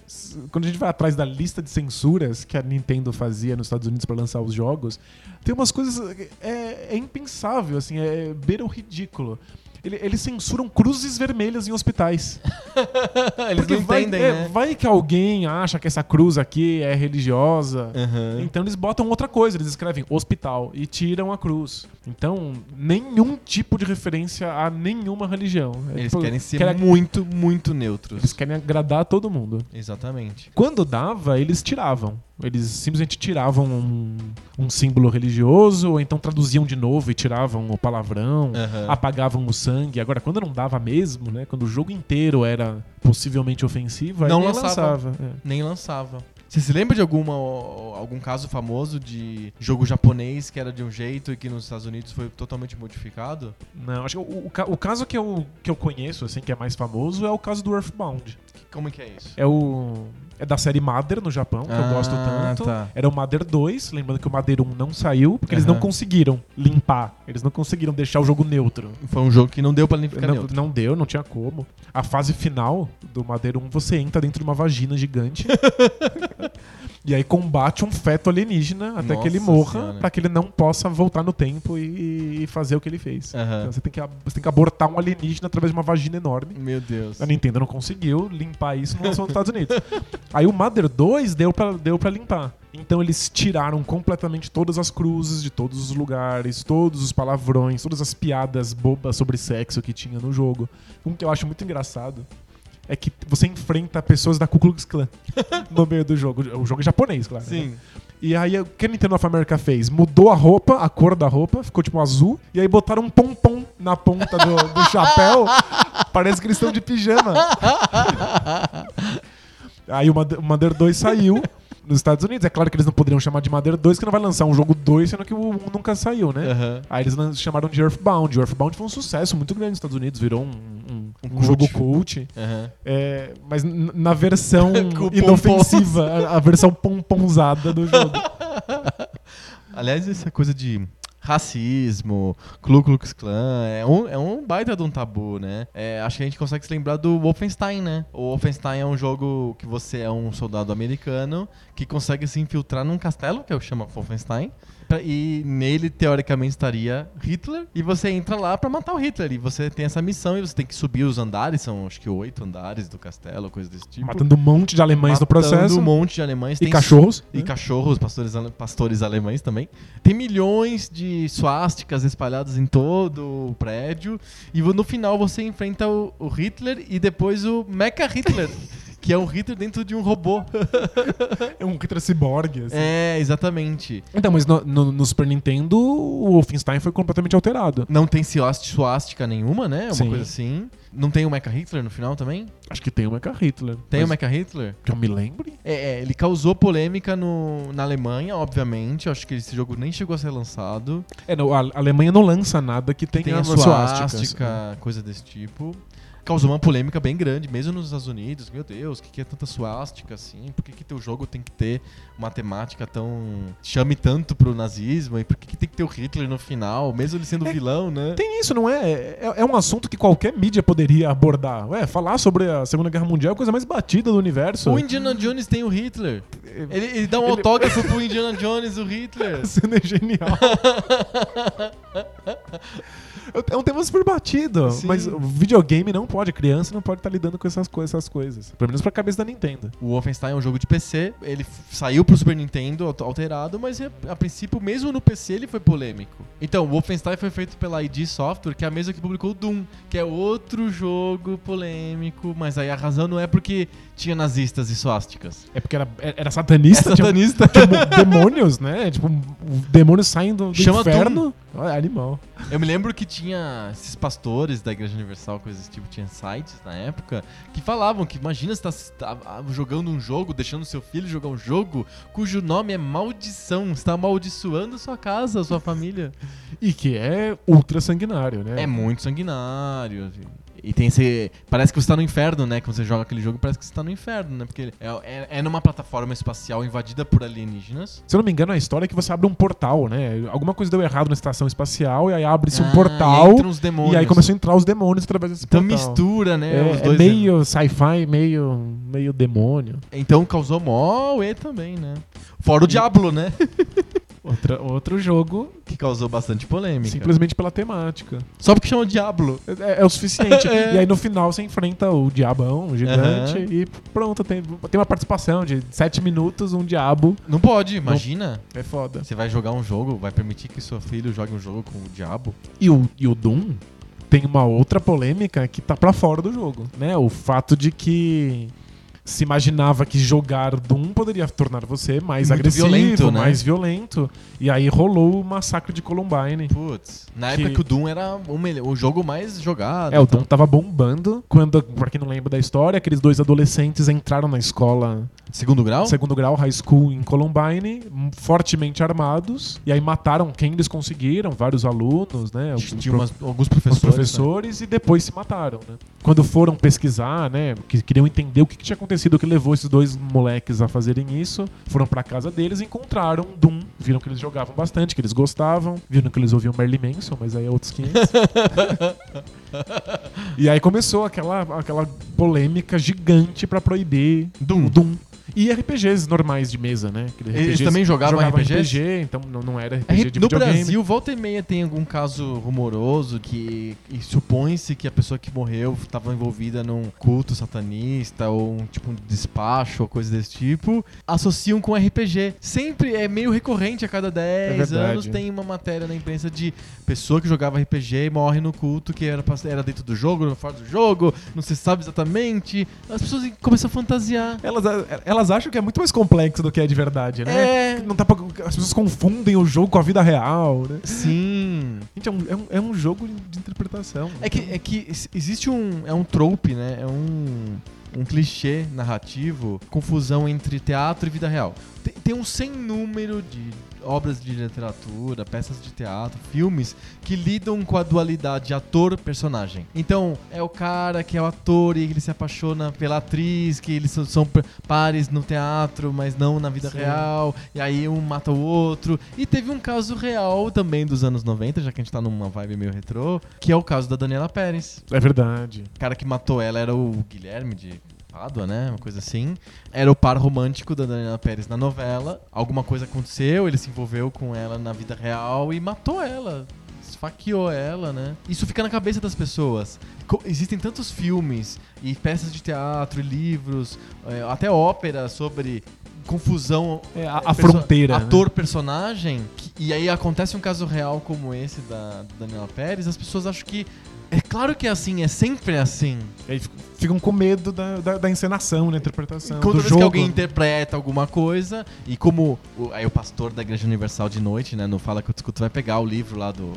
quando a gente vai atrás da lista de censuras que a Nintendo fazia nos Estados Unidos pra lançar os jogos, tem umas coisas. É, é impensável, assim, é beira o ridículo. Ele- Eles censuram cruzes vermelhas em hospitais. [LAUGHS] Eles Porque não vai, entendem, é, né? vai que alguém acha que essa cruz aqui é religiosa. Aham. Então eles botam outra coisa, eles escrevem hospital e tiram a cruz. Então, nenhum tipo de referência a nenhuma religião. É Eles tipo, querem ser quer- muito, muito neutros. Eles querem agradar todo mundo. Exatamente. Quando dava, eles tiravam. Eles simplesmente tiravam um, um símbolo religioso, ou então traduziam de novo e tiravam o palavrão, Aham. apagavam o sangue. Agora, quando não dava mesmo, né? Quando o jogo inteiro era possivelmente ofensivo, aí Não nem lançava. lançava. é. Nem lançava. Você se lembra de alguma, algum caso famoso de jogo japonês que era de um jeito e que nos Estados Unidos foi totalmente modificado? Não, acho que o, o o caso que eu, que eu conheço, assim, que é mais famoso, é o caso do Earthbound. Como é que é isso? É o. É da série Mother no Japão, que eu Ah, gosto tanto. tá. Era o Mother 2, lembrando que o Mother 1 não saiu, porque eles não conseguiram limpar. Eles não conseguiram deixar o jogo neutro. Foi um jogo que não deu pra ficar Não, neutro. não deu, não tinha como. A fase final do Mother 1, você entra dentro de uma vagina gigante. [LAUGHS] e aí combate um feto alienígena até que ele Nossa morra, pra que ele não possa voltar no tempo e, e fazer o que ele fez. Aham. Então você tem, que, você tem que abortar um alienígena através de uma vagina enorme. Meu Deus. A Nintendo não conseguiu limpar isso no lançou nos Estados Unidos. [LAUGHS] Aí o Mother 2 deu pra, deu pra limpar. Então eles tiraram completamente todas as cruzes de todos os lugares, todos os palavrões, todas as piadas bobas sobre sexo que tinha no jogo. Um que eu acho muito engraçado é que você enfrenta pessoas da Ku Klux Klan [LAUGHS] no meio do jogo. O jogo é japonês, claro. né? Sim. E aí o que a Nintendo of America fez? Mudou a roupa, a cor da roupa, ficou tipo azul, e aí botaram um pompom na ponta do, do chapéu. [LAUGHS] Parece que eles estão de pijama. [LAUGHS] Aí o Mother- o Mother 2 saiu nos Estados Unidos. É claro que eles não poderiam chamar de Mother 2, que não vai lançar um jogo 2, sendo que o 1 nunca saiu, né? Aham. Aí eles chamaram de Earthbound. O Earthbound foi um sucesso muito grande nos Estados Unidos, virou um, um- Um um cult. jogo cult. Aham. É, mas na versão [LAUGHS] inofensiva, a, a versão pomponzada do jogo. [LAUGHS] Aliás, essa coisa de racismo, Ku Klux Klan, é um, é um baita de um tabu, né? É, acho que a gente consegue se lembrar do Wolfenstein, né? O Wolfenstein é um jogo que você é um soldado americano que consegue se infiltrar num castelo, que é o chama Wolfenstein, e nele, teoricamente, estaria Hitler, e você entra lá pra matar o Hitler, e você tem essa missão, e você tem que subir os andares, são acho que oito andares do castelo, coisa desse tipo. Matando um monte de alemães no Matando processo. um monte de alemães. E Tem cachorros. e né? cachorros, pastores, pastores alemães também. Tem milhões de suásticas espalhadas em todo o prédio. E no final você enfrenta o, o Hitler e depois o Mecha Hitler. [LAUGHS] que é um Hitler dentro de um robô. [LAUGHS] É um Hitler ciborgue, assim. é, exatamente. Então, mas no, no- no Super Nintendo, o Wolfenstein foi completamente alterado. Não tem suás- suástica nenhuma, né? Uma Sim. coisa assim. Não tem o Mecha Hitler no final também? Acho que tem o Mecha Hitler. Tem o Mecha Hitler? Que eu me lembre. É, é, ele causou polêmica no, na Alemanha, obviamente. Eu acho que esse jogo nem chegou a ser lançado. É, não, a Alemanha não lança nada que tenha Tem a suástica, coisa desse tipo. Causou uma polêmica bem grande, mesmo nos Estados Unidos. Meu Deus, o que, que é tanta suástica assim? Por que, que teu jogo tem que ter uma temática tão. chame tanto pro nazismo? E por que, que tem que ter o Hitler no final, mesmo ele sendo É, vilão, né? Tem isso, não é? é? É um assunto que qualquer mídia poderia abordar. Ué, falar sobre a Segunda Guerra Mundial é a coisa mais batida do universo. O Indiana Jones tem o Hitler. Ele, ele dá um Ele- autógrafo pro Indiana Jones, o Hitler. A cena é genial. [LAUGHS] É um tema super batido, Sim. mas o videogame não pode, criança não pode estar lidando com essas, co- essas coisas. Pelo menos pra cabeça da Nintendo. O Wolfenstein é um jogo de PC, ele saiu pro Super Nintendo alter- alterado, mas a, a princípio, mesmo no PC, ele foi polêmico. Então, o Wolfenstein foi feito pela ID Software, que é a mesma que publicou o Doom, que é outro jogo polêmico, mas aí a razão não é porque tinha nazistas e suásticas. É porque era, era satanista, É satanista. Tinha, [LAUGHS] tinha demônios, né? Tipo, demônios saem do, do inferno. Olha, animal. Eu me lembro que tinha esses pastores da Igreja Universal, coisas desse tipo, tinha sites na época, que falavam que imagina você tá, tá jogando um jogo, deixando seu filho jogar um jogo cujo nome é maldição, você tá amaldiçoando sua casa, sua família. E que é ultra sanguinário, né? É muito sanguinário. E tem esse. Parece que você tá no inferno, né? Quando você joga aquele jogo, parece que você tá no inferno, né? Porque é, é, é numa plataforma espacial invadida por alienígenas. Se eu não me engano, a história é que você abre um portal, né? Alguma coisa deu errado na estação espacial e aí abre-se Ah, um e portal. demônios. E aí começou a entrar os demônios através desse Então portal. mistura, né? É, os é meio sci-fi, meio, meio demônio. Então causou mó e também, né? Fora o Diablo, né? [LAUGHS] Outra, outro jogo, Que causou bastante polêmica. simplesmente pela temática. Só porque chama Diablo. É, é o suficiente. [LAUGHS] É. E aí no final você enfrenta o diabão, o gigante, Aham. e pronto, tem, tem uma participação de 7 minutos, um diabo. Não pode, imagina. É foda. Você vai jogar um jogo, vai permitir que seu filho jogue um jogo com o Diabo. E o, e o Doom tem uma outra polêmica que tá pra fora do jogo, né? O fato de que se imaginava que jogar Doom poderia tornar você mais Muito agressivo, violento, né? mais violento. E aí rolou o massacre de Columbine. Putz. Na Que- época que o Doom era o, melhor- o jogo mais jogado. É, o então. Doom tava bombando quando, pra quem não lembra da história, aqueles dois adolescentes entraram na escola Segundo grau? segundo grau, high school em Columbine, fortemente armados, e aí mataram quem eles conseguiram, vários alunos, né? Tinha pro- umas- alguns professores. professores e depois se mataram, né? Quando foram pesquisar, né, que queriam entender o que, que tinha acontecido, o que levou esses dois moleques a fazerem isso, foram pra casa deles e encontraram Doom, viram que eles jogavam bastante, que eles gostavam, viram que eles ouviam Merlin Manson, mas aí é outros 500. [LAUGHS] e aí começou aquela, aquela polêmica gigante pra proibir Doom. Doom. E RPGs normais de mesa, né? Eles também jogavam RPGs? RPG, então não, não era RPG R- de no videogame. Brasil, volta e meia tem algum caso rumoroso que supõe-se que a pessoa que morreu estava envolvida num culto satanista ou um tipo um despacho ou coisa desse tipo, associam com RPG. Sempre é meio recorrente a cada 10 verdade. anos tem uma matéria na imprensa de pessoa que jogava RPG e morre no culto que era, era dentro do jogo, fora do jogo, não se sabe exatamente. As pessoas começam a fantasiar. Elas, elas acham que é muito mais complexo do que é de verdade, né? É. Não tá pra- as pessoas confundem o jogo com a vida real, né? Sim. Gente, é um, é um, é um jogo de interpretação. É que, é que ex- existe um. É um trope, né? É um. Um clichê narrativo, confusão entre teatro e vida real. Tem, tem um sem número de obras de literatura, peças de teatro, filmes que lidam com a dualidade ator-personagem. Então, é o cara que é o ator e ele se apaixona pela atriz, que eles são, são pares no teatro, mas não na vida Sim. real, e aí um mata o outro. E teve um caso real também dos anos 90, já que a gente tá numa vibe meio retrô, que é o caso da Daniela Pérez. É verdade. O cara que matou ela era o Guilherme de Pádua, né? Uma coisa assim. Era o par romântico da Daniela Pérez na novela. Alguma coisa aconteceu, ele se envolveu com ela na vida real e matou ela. Esfaqueou ela, né? Isso fica na cabeça das pessoas. Co- existem tantos filmes e peças de teatro e livros, é, até ópera sobre confusão É, a, a fronteira. né? Ator-personagem, que- e aí acontece um caso real como esse da, da Daniela Pérez, as pessoas acham que É claro que é assim, é sempre assim. Aí ficam com medo da, da, da encenação, da interpretação, Toda do vez jogo. que alguém interpreta alguma coisa, e como o, aí o pastor da Igreja Universal de noite, né, no Fala que eu discuto, vai pegar o livro lá do,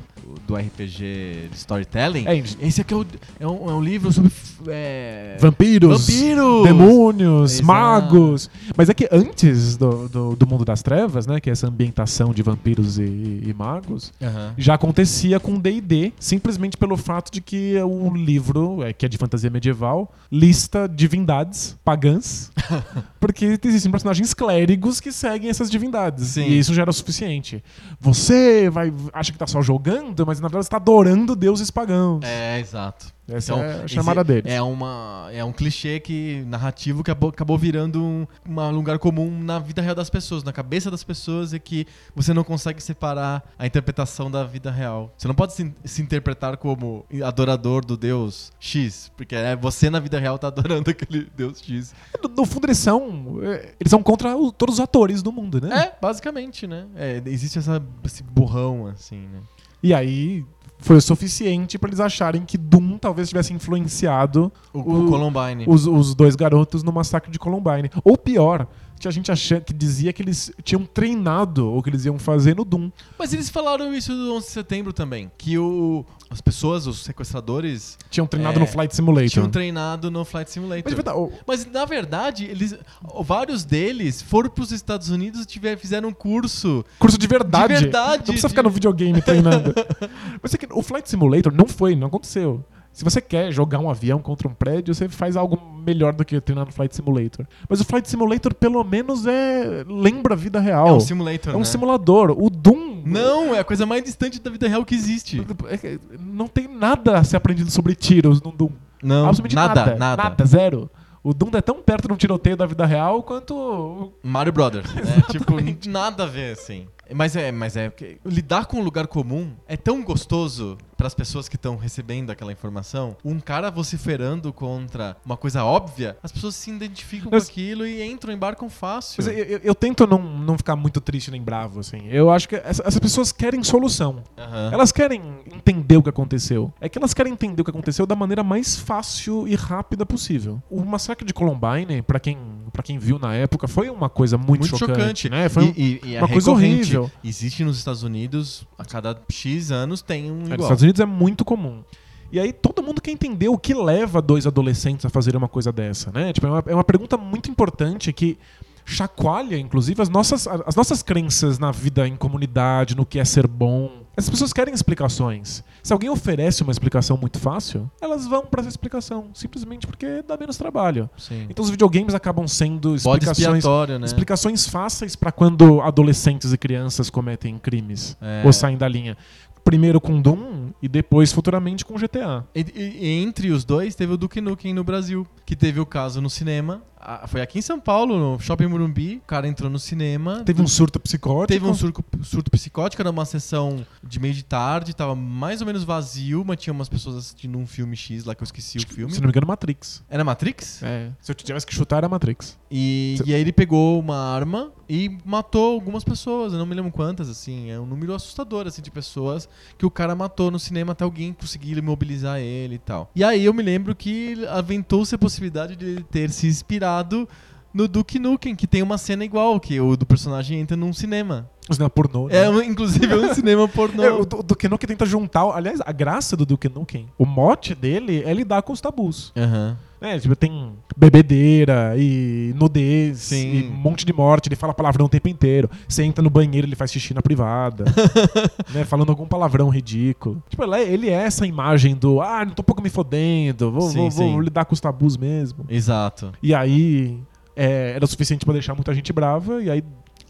do RPG de storytelling. É, Esse aqui é, o- é um, é um livro sobre. é, Vampiros, Vampiros! demônios, Exato. magos. Mas é que antes do, do, do mundo das trevas, né, que é essa ambientação de vampiros e, e magos, Aham. já acontecia com D&D, simplesmente pelo fato de que o livro, é, que é de fantasia medieval, lista divindades pagãs, [LAUGHS] porque existem personagens clérigos que seguem essas divindades. Sim. E isso já era o suficiente. Você vai acha que tá só jogando, mas na verdade você tá adorando deuses pagãos. É, exato. Essa Então, é a chamada deles. É, uma, é um clichê que, narrativo que acabou, acabou virando um, um lugar comum na vida real das pessoas, na cabeça das pessoas, e que você não consegue separar a interpretação da vida real. Você não pode se, se interpretar como adorador do Deus X, porque é, você na vida real tá adorando [LAUGHS] aquele Deus X. No, no fundo, eles são. é, Eles são contra o- todos os atores do mundo, né? É, basicamente, né? É, existe essa, esse burrão, assim, né? E aí foi o suficiente pra eles acharem que Doom talvez tivesse influenciado O, O- o Columbine. os, os dois garotos no massacre de Columbine. Ou pior, tinha gente achando que dizia que eles tinham treinado o que eles iam fazer no Doom. Mas eles falaram isso do 11 de setembro também, que o, as pessoas, os sequestradores, Tinham treinado É, no Flight Simulator. tinham treinado no Flight Simulator. Mas, verdade, o- Mas na verdade, eles, vários deles foram para os Estados Unidos e tiver, fizeram um curso. curso de verdade. De verdade, Não precisa de- ficar no videogame treinando. [LAUGHS] Mas é que o Flight Simulator não foi, não aconteceu. Se você quer jogar um avião contra um prédio, você faz algo melhor do que treinar no Flight Simulator. Mas o Flight Simulator, pelo menos, é lembra a vida real. É um simulator. É um né? simulador. O Doom. Não, é a coisa mais distante da vida real que existe. É Não tem nada a ser aprendido sobre tiros no Doom. Não, Absolutamente nada, nada. nada. zero. O Doom é tão perto de um tiroteio da vida real quanto. o- Mario Brothers. [LAUGHS] É, tipo, nada a ver, assim. Mas é, mas é. Lidar com um lugar comum é tão gostoso para as pessoas que estão recebendo aquela informação. Um cara vociferando contra uma coisa óbvia, as pessoas se identificam Mas- com aquilo e entram, embarcam fácil. Mas eu, eu- eu tento não, não ficar muito triste nem bravo, assim. Eu acho que essa- essas pessoas querem solução. Aham. Elas querem entender o que aconteceu. É que elas querem entender o que aconteceu da maneira mais fácil e rápida possível. O massacre de Columbine, pra quem, pra quem viu na época, foi uma coisa muito, muito chocante, né? Foi um- e, e- e é uma coisa horrível. Existe nos Estados Unidos, a cada X anos tem um É, igual. Estados Unidos é muito comum. E aí todo mundo quer entender o que leva dois adolescentes a fazer uma coisa dessa, né? Tipo, é uma, é uma pergunta muito importante que chacoalha, inclusive, as nossas, as nossas crenças na vida em comunidade, no que é ser bom. As pessoas querem explicações. Se alguém oferece uma explicação muito fácil, elas vão pra essa explicação, simplesmente porque dá menos trabalho. Sim. Então os videogames acabam sendo explicações, né? explicações fáceis pra quando adolescentes e crianças cometem crimes É. ou saem da linha. Primeiro com Doom e depois futuramente com GTA. E, e- entre os dois teve o Duke Nukem no Brasil, que teve o caso no cinema. Ah, foi aqui em São Paulo, no Shopping Morumbi. O cara entrou no cinema. Teve um surto psicótico. Teve um surto, surto psicótico, era uma sessão de meio de tarde, tava mais ou menos vazio, mas tinha umas pessoas assistindo um filme X lá que eu esqueci o filme. Se não me engano, Matrix. Era Matrix? É. Se eu tivesse que chutar, era Matrix. E, Cê- e aí ele pegou uma arma e matou algumas pessoas, eu não me lembro quantas, assim. É um número assustador, assim, de pessoas que o cara matou no cinema até alguém conseguir imobilizar ele e tal. E aí eu me lembro que aventou-se a possibilidade de ele ter se inspirado lado no Duke Nukem, que tem uma cena igual, que o do personagem entra num cinema. O cinema pornô. né? É, um- inclusive, é um [LAUGHS] cinema pornô. É, o Du- Duke Nukem tenta juntar. Aliás, a graça do Duke Nukem, o mote dele é lidar com os tabus. Aham. É, tipo, tem bebedeira e nudez Sim. e um monte de morte. Ele fala palavrão o tempo inteiro. Você entra no banheiro, ele faz xixi na privada. [LAUGHS] né, falando algum palavrão ridículo. Tipo, ele é- essa imagem do ah, não tô pouco me fodendo, vou, Sim, vou- vou sim. lidar com os tabus mesmo. Exato. E aí é, era suficiente pra deixar muita gente brava, e aí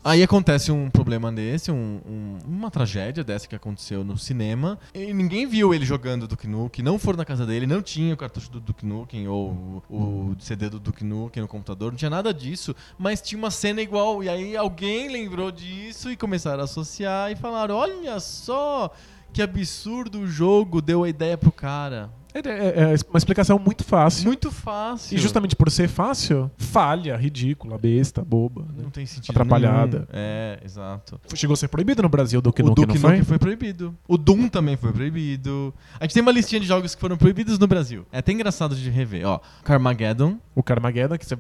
Aí acontece um problema desse, um- um- uma tragédia dessa que aconteceu no cinema. E ninguém viu ele jogando Duke Nukem, não foram na casa dele, não tinha o cartucho do Duke Nukem ou o, o CD do Duke Nukem no computador, não tinha nada disso, mas tinha uma cena igual. E aí alguém lembrou disso e começaram a associar e falaram: olha só que absurdo o jogo deu a ideia pro cara. É, é- é uma explicação muito fácil. Muito fácil. E justamente por ser fácil, falha, ridícula, besta, boba. né? Não tem sentido. Atrapalhada. nenhum. É, exato. Chegou a ser proibido no Brasil do que o Duke não foi? Foi proibido. O Doom também foi proibido. A gente tem uma listinha de jogos que foram proibidos no Brasil. É até engraçado de rever. Ó, Carmageddon. O Carmageddon, que você-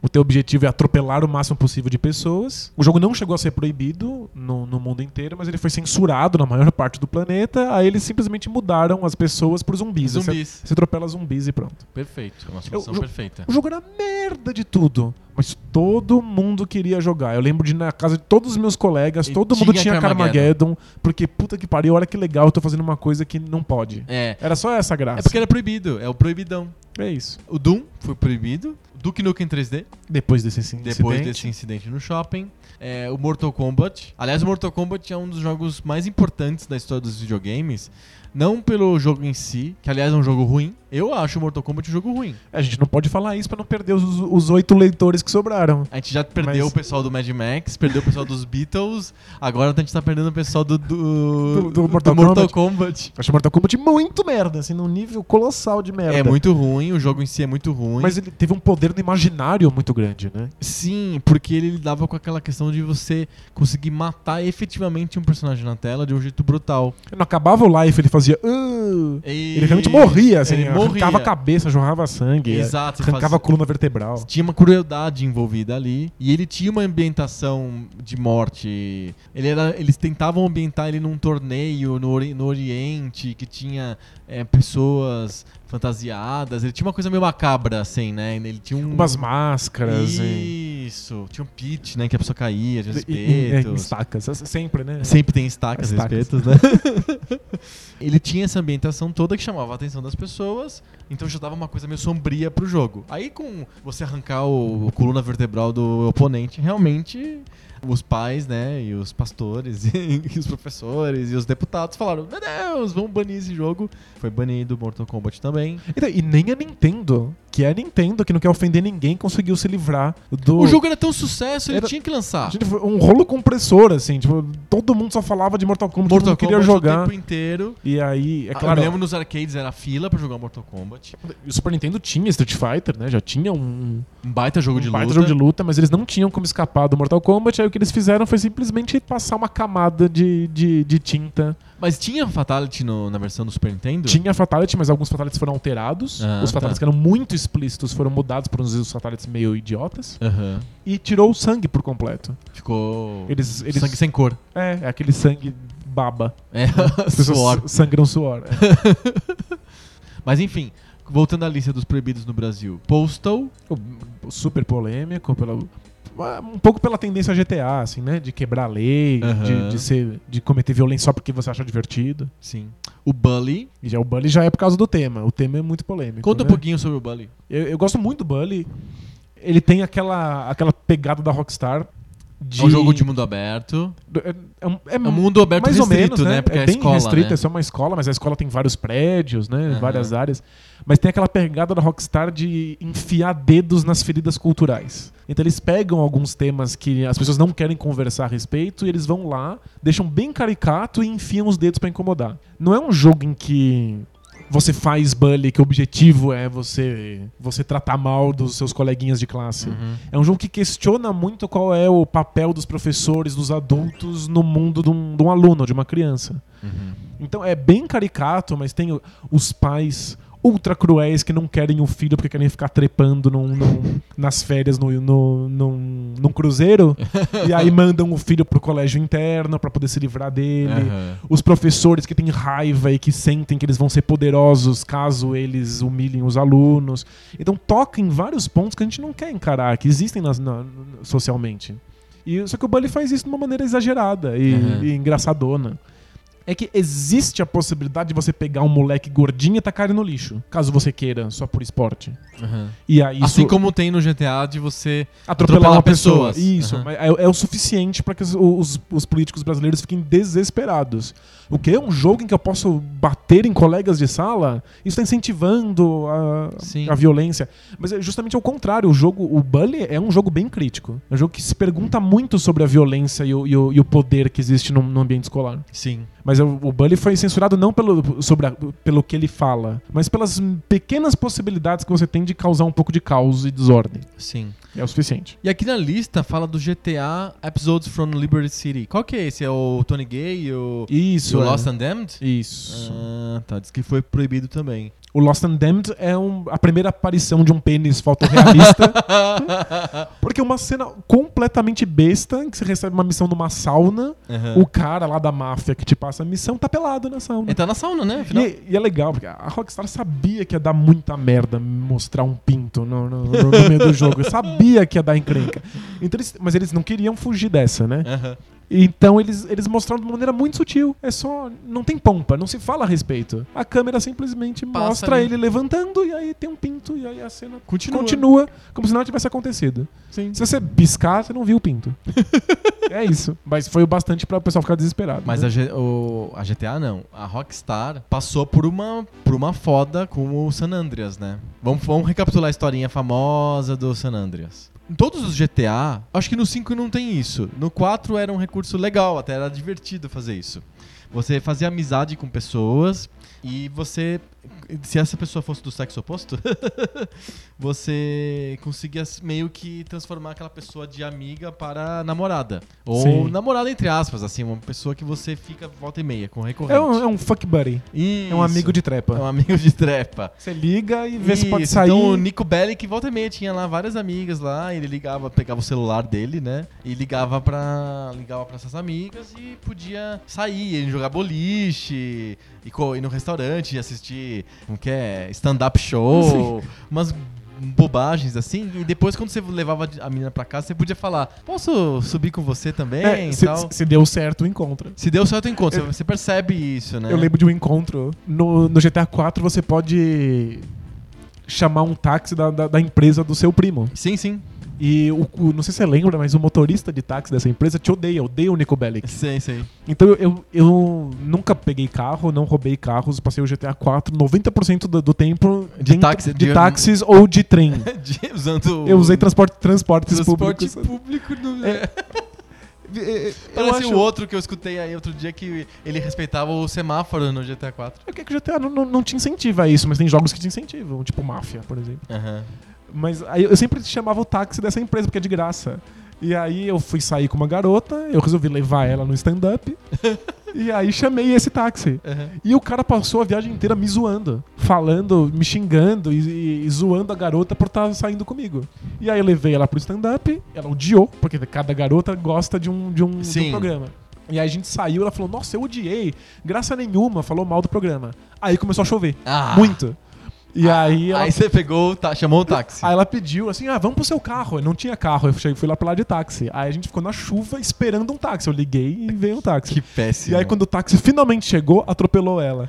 o teu objetivo é atropelar o máximo possível de pessoas. O jogo não chegou a ser proibido no, no mundo inteiro, mas ele foi censurado na maior parte do planeta. Aí eles simplesmente mudaram as pessoas por zumbis. Você, Zumbis. você atropela zumbis e pronto. Perfeito. Uma solução eu- perfeita. O jogo era merda de tudo, mas todo mundo queria jogar. Eu lembro de ir na casa de todos os meus colegas, E todo mundo tinha. Carmageddon, porque puta que pariu, olha que legal, eu tô fazendo uma coisa que não pode. É. Era só essa graça. É porque era proibido. É o proibidão. É isso. O Doom foi proibido. Duke Nukem 3D. Depois desse incidente. Depois desse incidente no shopping. É, o Mortal Kombat. Aliás, o Mortal Kombat é um dos jogos mais importantes da história dos videogames. Não pelo jogo em si, que aliás é um jogo ruim. Eu acho o Mortal Kombat um jogo ruim. A gente não pode falar isso pra não perder os, os oito leitores que sobraram. A gente já perdeu Mas- o pessoal do Mad Max, perdeu o pessoal dos Beatles, agora a gente tá perdendo o pessoal do, do, Do- do Mortal Kombat. Eu acho o Mortal Kombat muito merda, assim, num nível colossal de merda. É muito ruim, o jogo em si é muito ruim. Mas ele teve um poder no imaginário muito grande, né? Sim, porque ele lidava com aquela questão de você conseguir matar efetivamente um personagem na tela de um jeito brutal. Não acabava o life, ele fazia. "Ah", E- Ele realmente morria, assim, ele arrancava morria. a cabeça, jorrava sangue, Exato, arrancava fazia- a coluna vertebral. Tinha uma crueldade envolvida ali. E ele tinha uma ambientação de morte. Ele era, eles tentavam ambientar ele num torneio no, Ori- no Oriente, que tinha é, pessoas fantasiadas. Ele tinha uma coisa meio macabra, assim, né? Ele tinha um. Umas máscaras e. Isso. Tinha um pitch, né? Que a pessoa caía de e- e- é, espetos. estacas, sempre, né? Sempre tem estacas, Estacas. espetos, né? [LAUGHS] ele tinha essa ambientação toda que chamava a atenção das pessoas, então já dava uma coisa meio sombria pro jogo. Aí com você arrancar o, o coluna vertebral do oponente, realmente os pais, né, e os pastores, [LAUGHS] e, os professores, e os deputados falaram, meu Deus, vamos banir esse jogo. Foi banido Mortal Kombat também. Então, E nem a Nintendo, que é a Nintendo, que não quer ofender ninguém, conseguiu se livrar do. O jogo era tão sucesso, ele Era- tinha que lançar. Gente, foi Um rolo compressor, assim, tipo, todo mundo só falava de Mortal Kombat, todo Mortal mundo queria Kombat o jogar. tempo inteiro. E aí, é Ah, claro, Eu lembro nos arcades era fila pra jogar Mortal Kombat. o Super Nintendo tinha Street Fighter, né? Já tinha um, Um baita jogo de um baita luta. jogo de luta, mas eles não tinham como escapar do Mortal Kombat. Aí o que eles fizeram foi simplesmente passar uma camada de, de, de tinta. Mas tinha Fatality no- na versão do Super Nintendo? Tinha Fatality, mas alguns Fatalities foram alterados. Ah, Os Fatalities tá. que eram muito explícitos foram mudados por uns Fatalities meio idiotas. Aham. E tirou o sangue por completo. Ficou. Eles, eles, Sangue sem cor. É, é aquele sangue baba. É, [LAUGHS] pessoas suor. sangram suor. é. [LAUGHS] Mas enfim, voltando à lista dos proibidos no Brasil. Postal. Super polêmico, pela, um pouco pela tendência GTA, assim, né? De quebrar a lei, Aham. de, de, ser, de cometer violência só porque você acha divertido. Sim. O Bully. E já o Bully já é por causa do tema. O tema é muito polêmico. Conta um né? pouquinho sobre o Bully. Eu, eu gosto muito do Bully. Ele tem aquela, aquela pegada da Rockstar. De... É um jogo de mundo aberto. É, é um, é É um mundo aberto mais restrito, ou menos, né? Porque é é bem escola, restrito, né? é só uma escola, mas a escola tem vários prédios, né? Aham. Várias áreas. Mas tem aquela pegada da Rockstar de enfiar dedos nas feridas culturais. Então eles pegam alguns temas que as pessoas não querem conversar a respeito e eles vão lá, deixam bem caricato e enfiam os dedos pra incomodar. Não é um jogo em que você faz bully, que o objetivo é você você tratar mal dos seus coleguinhas de classe. Uhum. É um jogo que questiona muito qual é o papel dos professores, dos adultos no mundo de um, de um aluno, de uma criança. Uhum. Então é bem caricato, mas tem os pais ultra cruéis que não querem o filho porque querem ficar trepando num- num- nas férias no, no, num, num cruzeiro e aí [LAUGHS] mandam o filho pro colégio interno pra poder se livrar dele. Aham. Os professores que têm raiva e que sentem que eles vão ser poderosos caso eles humilhem os alunos. Então toca em vários pontos que a gente não quer encarar, que existem nas- na- socialmente. E, só que o Bully faz isso de uma maneira exagerada e, Uhum. e engraçadona. É que existe a possibilidade de você pegar um moleque gordinho e tacar ele no lixo, caso você queira, só por esporte. Aham. E aí Assim isso- como tem no GTA de você. atropelar, atropelar uma pessoa. pessoas. Isso, mas é, é o suficiente para que os, os- os políticos brasileiros fiquem desesperados. O que é um jogo em que eu posso bater em colegas de sala? Isso está incentivando a, a violência. Mas é justamente ao contrário. O jogo, o Bully é um jogo bem crítico. É um jogo que se pergunta muito sobre a violência e o, e o- e o poder que existe no, no ambiente escolar. Sim. Mas Mas o, Bully foi censurado não pelo, sobre a- pelo que ele fala, mas pelas pequenas possibilidades que você tem de causar um pouco de caos e desordem. Sim. É o suficiente. E aqui na lista fala do GTA Episodes from Liberty City. Qual que é esse? É o Tony Gay e o, Isso. e o é. Lost and Damned? Isso. Ah, tá. Diz que foi proibido também. O Lost and Damned é um- a primeira aparição de um pênis fotorrealista. [LAUGHS] porque é uma cena completamente besta, em que você recebe uma missão numa sauna, Aham. o cara lá da máfia que te passa a missão tá pelado na sauna. Ele tá na sauna, né? E, e é legal, porque a Rockstar sabia que ia dar muita merda mostrar um pinto no, no- no- meio do jogo. [LAUGHS] Sabia que ia dar encrenca. Então eles- mas eles não queriam fugir dessa, né? Aham. Então eles, eles mostraram de uma maneira muito sutil. É só. Não tem pompa, não se fala a respeito. A câmera simplesmente Passa mostra ali. ele levantando e aí tem um pinto e aí a cena Continua. continua como se nada tivesse acontecido. Sim. Se você piscar, você não viu o pinto. [LAUGHS] é isso. Mas foi o bastante para o pessoal ficar desesperado. Mas né? a, G- o- a GTA não. A Rockstar passou por uma, por uma foda com o San Andreas, né? Vamos, vamos recapitular a historinha famosa do San Andreas. Em todos os GTA, acho que no 5 não tem isso. No 4 era um recurso legal, até era divertido fazer isso. Você fazia amizade com pessoas e você. Se essa pessoa fosse do sexo oposto, [LAUGHS] você conseguia meio que transformar aquela pessoa de amiga para namorada. Ou Sim. namorada, entre aspas, assim, uma pessoa que você fica volta e meia, com recorrente. É um, é um fuck buddy. É um amigo de trepa. É um amigo de trepa. Você liga e vê se pode Isso, sair. Então o Nico Bellic, volta e meia, tinha lá várias amigas lá, ele ligava, pegava o celular dele, né? E ligava pra, ligava pra essas amigas e podia sair, ele jogar boliche, e ir no restaurante, e como que é, stand-up show, umas bobagens assim, e depois quando você levava a menina pra casa, você podia falar, posso subir com você também É, se, se deu certo o encontro. Se deu certo o encontro, Eu- você percebe isso, né? Eu lembro de um encontro. No, no GTA 4 você pode chamar um táxi da, da, da empresa do seu primo. Sim, sim. E o, o- não sei se você lembra, mas o motorista de táxi dessa empresa te odeia, odeia o Nico Bellic. Sim, sim. Então eu, eu, eu nunca peguei carro, não roubei carros, passei o GTA 4 90% do, do tempo De dentro- táxi, de de- táxis ou de trem. [LAUGHS] De- Usando Eu usei transporte, transportes transporte públicos. público. no- [LAUGHS] É, Eu Parece acho- o outro que eu escutei aí outro dia que ele respeitava o semáforo no GTA 4. É que o GTA não, não, não te incentiva a isso, mas tem jogos que te incentivam, tipo Máfia, por exemplo. Aham. Mas aí eu sempre chamava o táxi dessa empresa, porque é de graça. E aí eu fui sair com uma garota, eu resolvi levar ela no stand-up. [LAUGHS] e aí chamei esse táxi. Aham. E o cara passou a viagem inteira me zoando, falando, me xingando e, e- zoando a garota por estar saindo comigo. E aí eu levei ela pro stand-up, ela odiou, porque cada garota gosta de um, de um, de um programa. E aí a gente saiu, ela falou, nossa, eu odiei, graça nenhuma, falou mal do programa. Aí começou a chover, Ah. muito. E aí ela Aí você pegou, tá, chamou o táxi. Aí ela pediu assim: ah, vamos pro seu carro. Eu não tinha carro, eu cheguei, fui lá pra lá de táxi. Aí a gente ficou na chuva esperando um táxi. Eu liguei e veio um táxi. Que péssimo. E aí, quando o táxi finalmente chegou, atropelou ela.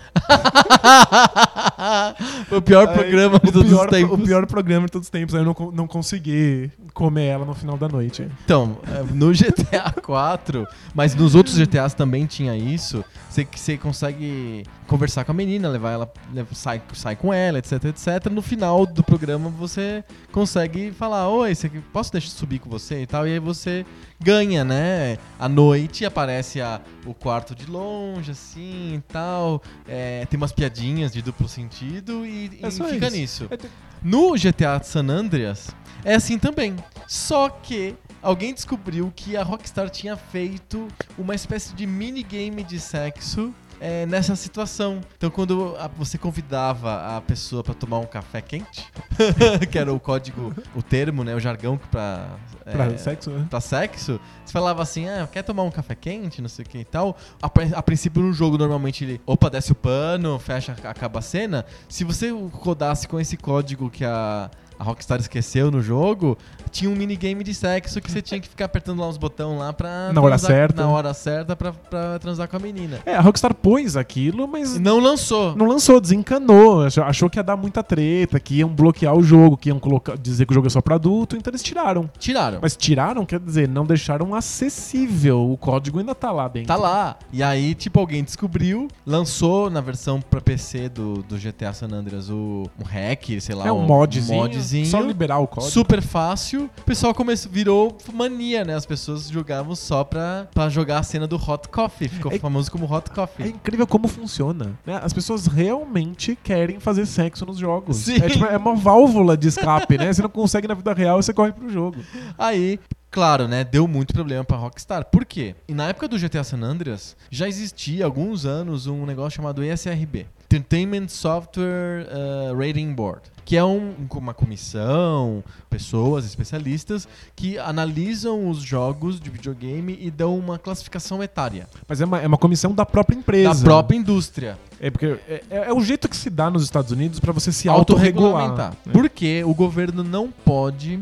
Foi [LAUGHS] o pior Aí, programa de todos pior, os tempos. O pior programa de todos os tempos. Aí eu não, não consegui comer ela no final da noite. Então, é, no [LAUGHS] GTA 4, mas nos outros GTAs também tinha isso. Você você consegue conversar com a menina, levar ela, sai, sai com ela, etc, etc. No final do programa você consegue falar: Oi, você, posso deixar subir com você e tal? E aí você ganha, né? À noite aparece a, o quarto de longe, assim e tal. É, tem umas piadinhas de duplo sentido e, É e fica isso. nisso. É, te- No GTA San Andreas é assim também. Só que alguém descobriu que a Rockstar tinha feito uma espécie de minigame de sexo é, nessa situação. Então, quando a- você convidava a pessoa pra tomar um café quente, [LAUGHS] que era o código, o termo, né, o jargão Pra é, sexo, né? pra sexo, você falava assim, ah, quer tomar um café quente, não sei o que e tal. A, a princípio no jogo normalmente ele, opa, desce o pano, fecha, acaba a cena. Se você rodasse com esse código que a, a Rockstar esqueceu no jogo, tinha um minigame de sexo que você tinha que ficar apertando lá uns botões lá pra... Na hora transar- certa. Na hora certa pra, pra transar com a menina. É, a Rockstar pôs aquilo, mas E não lançou. não lançou, desencanou. Achou, achou que ia dar muita treta, que iam bloquear o jogo, que iam colocar, dizer que o jogo é só pra adulto, então eles tiraram. Tiraram. Mas tiraram, quer dizer, não deixaram acessível. O código ainda tá lá dentro. Tá lá. E aí, tipo, alguém descobriu, lançou na versão pra PC do, do GTA San Andreas o, um hack, sei lá. É um modzinho. Simplesinho. Só liberar o código. Super fácil. O pessoal começou, virou mania, né? As pessoas jogavam só pra, pra jogar a cena do Hot Coffee. Ficou É- famoso como Hot É Coffee. incrível como funciona. né? As pessoas realmente querem fazer sexo nos jogos. Sim. É, tipo, é uma válvula de escape, né? Você não consegue na vida real, você corre pro jogo. Aí, claro, né, deu muito problema pra Rockstar. Por quê? E na época do GTA San Andreas, já existia há alguns anos um negócio chamado ESRB, Entertainment Software uh, Rating Board, que é um- uma comissão, pessoas especialistas que analisam os jogos de videogame e dão uma classificação etária Mas é uma, é uma comissão da própria empresa. da própria indústria. É porque é, é- é o jeito que se dá nos Estados Unidos pra você se autorregular. autorregulamentar. né? Porque o governo não pode,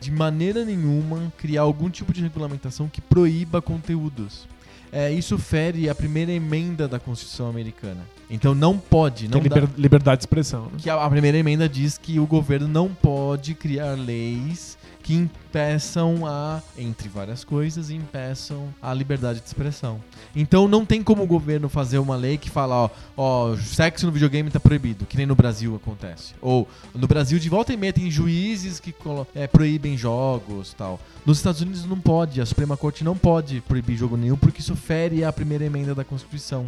de maneira nenhuma, criar algum tipo de regulamentação que proíba conteúdos. É, isso fere a primeira emenda da Constituição americana. Então não pode, não Tem dá- liber- liberdade de expressão. né? que a, a primeira emenda diz que o governo não pode criar leis que impeçam a, entre várias coisas, impeçam a liberdade de expressão. Então não tem como o governo fazer uma lei que fala, ó, ó, sexo no videogame tá proibido, que nem no Brasil acontece. Ou no Brasil de volta e meia tem juízes que é, proíbem jogos, tal. Nos Estados Unidos não pode, a Suprema Corte não pode proibir jogo nenhum porque isso fere a primeira emenda da Constituição.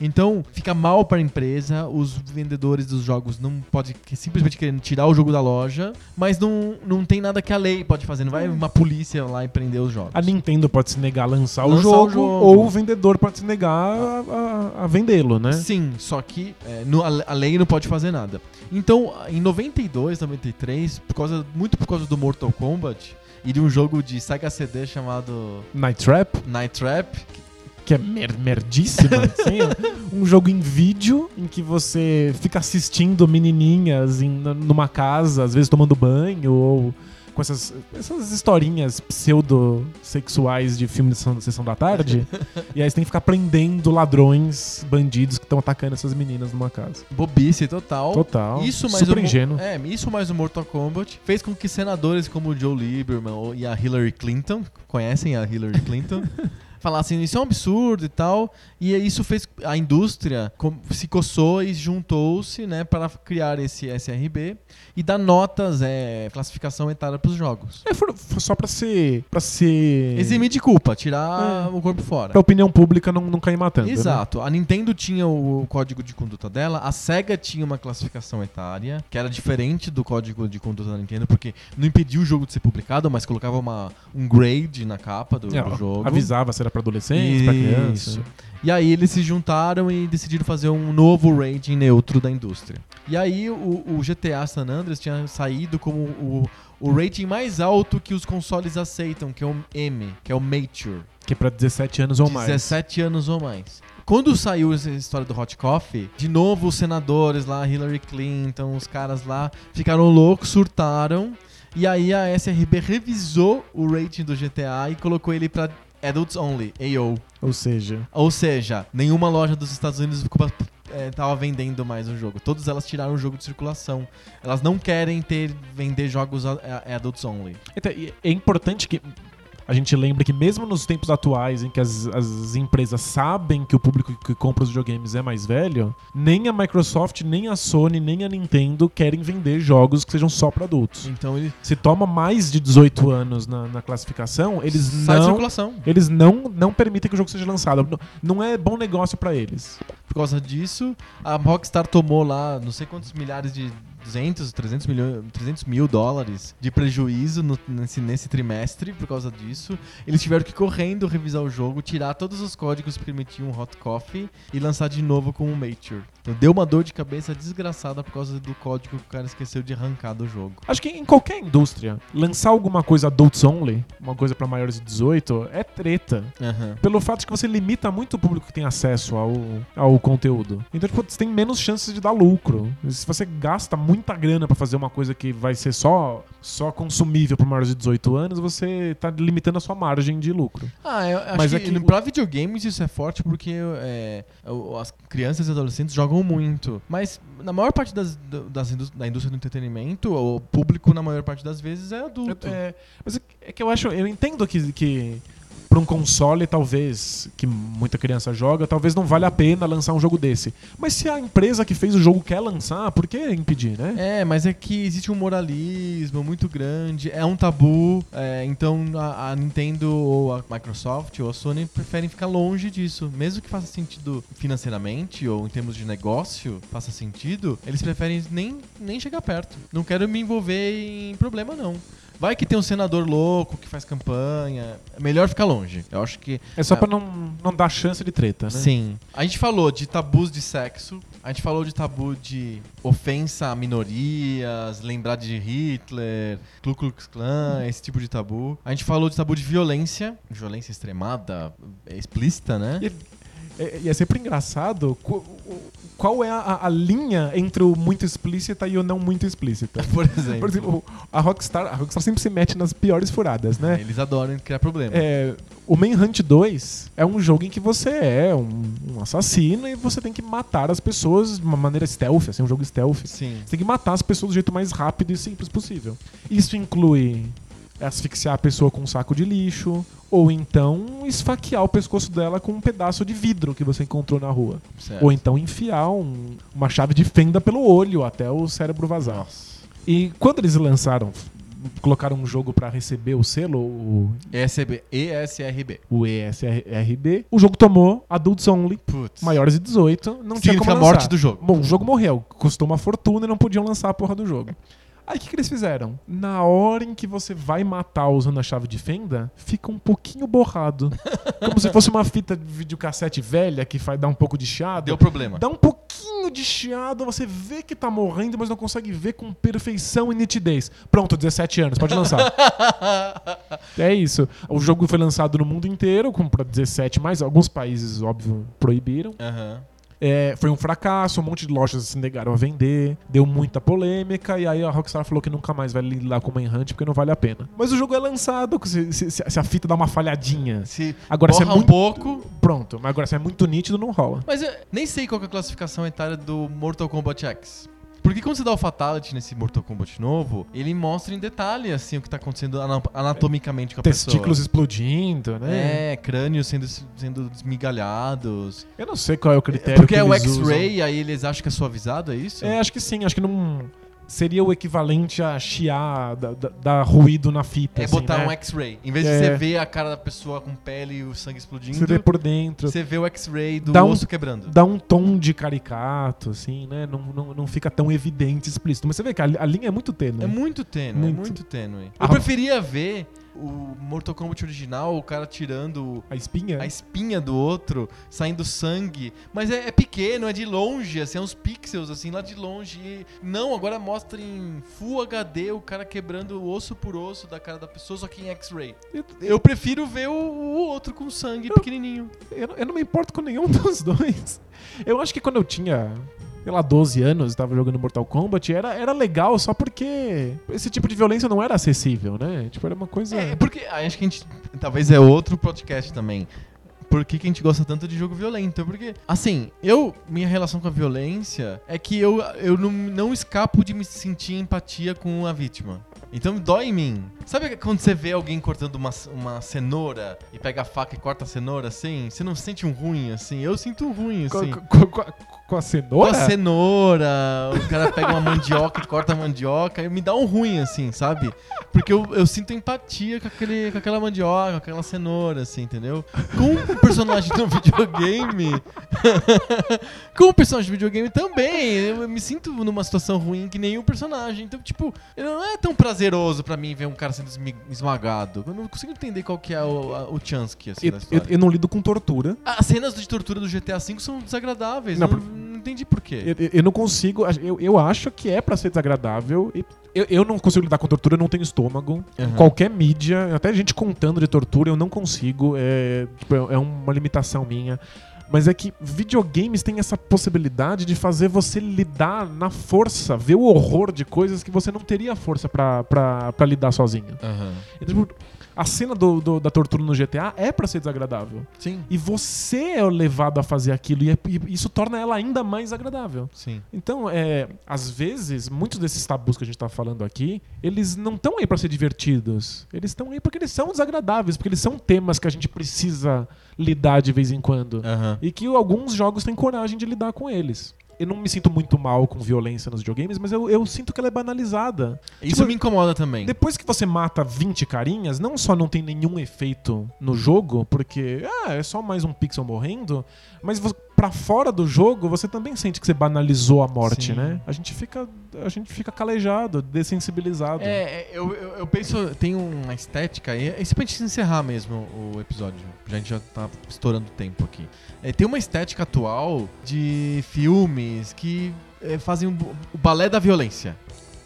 Então, fica mal para a empresa, os vendedores dos jogos não podem simplesmente querendo tirar o jogo da loja, mas não, não tem nada que a lei pode fazer, não vai uma polícia lá e prender os jogos. A Nintendo pode se negar a lançar, o, Lançar jogo, o jogo. ou o vendedor pode se negar a, a- a vendê-lo, né? Sim, só que é, no- a, a lei não pode fazer nada. Então, em 92, 93, por causa, muito por causa do Mortal Kombat e de um jogo de Sega CD chamado Night Trap, Night Trap, que é mer merdíssima, [LAUGHS] assim, um jogo em vídeo em que você fica assistindo menininhas em, numa casa, às vezes tomando banho, ou com essas, essas historinhas pseudo-sexuais de filme de sessão, sessão da tarde, [LAUGHS] e aí você tem que ficar prendendo ladrões, bandidos que estão atacando essas meninas numa casa. bobice total. Total. Isso mais super o, ingênuo. É, isso mais o Mortal Kombat fez com que senadores como o Joe Lieberman e a Hillary Clinton, conhecem a Hillary Clinton, [LAUGHS] falassem isso é um absurdo e tal. E isso fez a indústria se coçou e juntou-se, né, para criar esse SRB e dar notas, é, classificação etária para os jogos. É, for- for só pra ser. pra ser. Eximir de culpa, tirar É. o corpo fora. Pra opinião pública não, não cair matando. né? Exato. A Nintendo tinha o código de conduta dela, a SEGA tinha uma classificação etária, que era diferente do código de conduta da Nintendo, porque não impedia o jogo de ser publicado, mas colocava uma, um grade na capa do, É, do jogo. Avisava se era pra adolescente, pra criança. Isso. E aí eles se juntaram e decidiram fazer um novo rating neutro da indústria. E aí o, o GTA San Andreas tinha saído como o, o rating mais alto que os consoles aceitam, que é o M, que é o Mature. Que é pra 17 anos ou mais. 17 anos ou mais. Quando saiu essa história do Hot Coffee, de novo os senadores lá, Hillary Clinton, os caras lá, ficaram loucos, surtaram. E aí a SRB revisou o rating do GTA e colocou ele pra Adults Only, AO. Ou seja, Ou seja, nenhuma loja dos Estados Unidos ficou pra- é, tava vendendo mais o jogo. Todas elas tiraram o jogo de circulação. Elas não querem ter vender jogos a- a- Adults Only. Então, é importante que a gente lembre que mesmo nos tempos atuais em que as, as empresas sabem que o público que compra os videogames é mais velho, nem a Microsoft, nem a Sony, nem a Nintendo querem vender jogos que sejam só para adultos. Então ele Se toma mais de 18 anos na, na classificação, eles sai não circulação. eles não, não permitem que o jogo seja lançado. Não- Não é bom negócio para eles. Por causa disso, a Rockstar tomou lá não sei quantos milhares de 200, 300, milhões, 300 mil dólares de prejuízo no- nesse, nesse trimestre por causa disso. Eles tiveram que correndo revisar o jogo, tirar todos os códigos que permitiam o Hot Coffee e lançar de novo com o Mature. Então deu uma dor de cabeça desgraçada por causa do código que o cara esqueceu de arrancar do jogo. Acho que em qualquer indústria, lançar alguma coisa adults only, uma coisa para maiores de 18, é treta. Aham. Pelo fato de que você limita muito o público que tem acesso ao, ao conteúdo. Então, tipo, você tem menos chances de dar lucro. Se você gasta muita grana pra fazer uma coisa que vai ser só, só consumível por maiores de 18 anos, você tá limitando a sua margem de lucro. Ah, eu acho Mas que, é que- pra videogames isso é forte porque é, as crianças e adolescentes jogam muito. Mas na maior parte das, das da indústria do entretenimento, o público, na maior parte das vezes, é adulto. É, mas é que- é que eu acho, eu entendo que, que pra um console, talvez, que muita criança joga, talvez não vale a pena lançar um jogo desse. Mas se a empresa que fez o jogo quer lançar, por que impedir, né? É, mas é que existe um moralismo muito grande, é um tabu, é, então a, a Nintendo ou a Microsoft ou a Sony preferem ficar longe disso. Mesmo que faça sentido financeiramente ou em termos de negócio, faça sentido, eles preferem nem, nem chegar perto. Não quero me envolver em problema, não. Vai que tem um senador louco que faz campanha. É melhor ficar longe. Eu acho que. É só pra não, não dar chance de treta, né? Sim. A gente falou de tabus de sexo, a gente falou de tabu de ofensa a minorias, lembrar de Hitler, Ku Klux Klan, esse tipo de tabu. A gente falou de tabu de violência, violência extremada, é explícita, né? E, é, é sempre engraçado qual é a, a linha entre o muito explícita e o não muito explícita. [LAUGHS] Por exemplo. Por exemplo, a Rockstar, a Rockstar sempre se mete nas piores furadas, né? Eles adoram criar problema. É, o Manhunt 2 é um jogo em que você é um, um assassino e você tem que matar as pessoas de uma maneira stealth, assim, um jogo stealth. Sim. Você tem que matar as pessoas do jeito mais rápido e simples possível. Isso inclui asfixiar a pessoa com um saco de lixo, ou então esfaquear o pescoço dela com um pedaço de vidro que você encontrou na rua. Certo. Ou então enfiar um- uma chave de fenda pelo olho até o cérebro vazar. Nossa. E quando eles lançaram, colocaram um jogo pra receber o selo, o, ESB, ESRB. o ESRB, o jogo tomou Adults Only, Putz. maiores de 18, não tinha Significa como a lançar. morte do jogo. Bom, o jogo morreu, custou uma fortuna e não podiam lançar a porra do jogo. Aí o que, que eles fizeram? Na hora em que você vai matar usando a chave de fenda, fica um pouquinho borrado. [LAUGHS] Como se fosse uma fita de videocassete velha que faz dar um pouco de chiado. Deu problema. Dá um pouquinho de chiado, você vê que tá morrendo, mas não consegue ver com perfeição e nitidez. Pronto, 17 anos, pode lançar. [LAUGHS] é isso. O jogo foi lançado no mundo inteiro, pra 17 mais. Alguns países, óbvio, proibiram. Aham. É, foi um fracasso, um monte de lojas se negaram a vender, deu muita polêmica, e aí a Rockstar falou que nunca mais vai lidar com o Manhunt porque não vale a pena. Mas o jogo é lançado, se, se- se a fita dá uma falhadinha. Se Agora, se é um muito- pouco. Pronto, mas agora se é muito nítido, não rola. Mas eu nem sei qual que é a classificação etária do Mortal Kombat X. Porque quando você dá o Fatality nesse Mortal Kombat novo, ele mostra em detalhe assim o que tá acontecendo ana- anatomicamente com a Testículos pessoa. explodindo, né? É, crânios sendo, sendo desmigalhados. Eu não sei qual é o critério. Porque que é o. X-Ray, aí eles acham que é suavizado, é isso? É, acho que sim, acho que não. Seria o equivalente a chiar, dar da, ruído na fita. É assim, botar né? um X-Ray. Em vez de É. você ver a cara da pessoa com pele e o sangue explodindo, Você vê por dentro. você vê o X-Ray do Dá um- osso quebrando. Dá um tom de caricato, assim, né? Não, não, não fica tão evidente, explícito. Mas você vê que a, a linha é muito tênue. É muito tênue, Muito. é muito tênue. Ah. Eu preferia ver o Mortal Kombat original, o cara tirando A espinha? a espinha do outro, saindo sangue. Mas é, é pequeno, é de longe, assim, é uns pixels, assim, lá de longe. E não, agora mostra em Full HD o cara quebrando osso por osso da cara da pessoa, só que em X-Ray. Eu, Eu prefiro ver o, o outro com sangue pequenininho. eu, eu não me importo com nenhum [LAUGHS] dos dois. Eu acho que quando eu tinha, sei lá, 12 anos e tava jogando Mortal Kombat, era, era legal só porque esse tipo de violência não era acessível, né? Tipo, era uma coisa. É, porque aí acho que a gente. Talvez é outro podcast também. Por que, que a gente gosta tanto de jogo violento? Porque, assim, eu. Minha relação com a violência é que eu, eu não, não escapo de me sentir empatia com a vítima. Então dói em mim. Sabe quando você vê alguém cortando uma, uma cenoura e pega a faca e corta a cenoura assim? Você não sente um ruim assim? Eu sinto um ruim assim. com- com a, com a Com cenoura? a cenoura, o cara pega uma mandioca e [LAUGHS] corta a mandioca, e me dá um ruim, assim, sabe? Porque eu, eu sinto empatia com, aquele, com aquela mandioca, com aquela cenoura, assim, entendeu? Com o personagem do [LAUGHS] videogame. [LAUGHS] com o personagem do videogame também. Eu me sinto numa situação ruim que nem o personagem. Então, tipo, não é tão prazeroso pra mim ver um cara sendo esmagado. Eu não consigo entender qual que é o, a- o Chansky, assim, Eu, eu, eu não lido com tortura. As cenas de tortura do GTA V são desagradáveis. Não, não entendi por quê. Eu, eu- não consigo. Eu, eu acho que é pra ser desagradável. e Eu, eu não consigo lidar com tortura, eu não tenho estômago. Uhum. Qualquer mídia, até gente contando de tortura, eu não consigo. É, tipo, é é uma limitação minha. Mas é que videogames têm essa possibilidade de fazer você lidar na força, ver o horror de coisas que você não teria força pra lidar sozinho. Aham. Então, tipo, A cena do- do- da tortura no GTA é pra ser desagradável. Sim. E você é levado a fazer aquilo e, é- e isso torna ela ainda mais agradável. Sim. Então, é, às vezes, muitos desses tabus que a gente tá falando aqui, eles não estão aí pra ser divertidos. Eles estão aí porque eles são desagradáveis, porque eles são temas que a gente precisa lidar de vez em quando. Aham. E que alguns jogos têm coragem de lidar com eles. Eu não me sinto muito mal com violência nos videogames, mas eu, eu sinto que ela é banalizada. Isso Tipo, me incomoda também. Depois que você mata 20 carinhas, não só não tem nenhum efeito no jogo, porque ah, é só mais um pixel morrendo, mas vo- pra fora do jogo você também sente que você banalizou a morte, Sim. né? A gente fica a gente fica calejado, dessensibilizado. É, é, eu, eu, eu penso, tem uma estética, e isso é pra gente encerrar mesmo o episódio, já a gente já tá estourando tempo aqui. É, tem uma estética atual de filmes que é, fazem o, o balé da violência.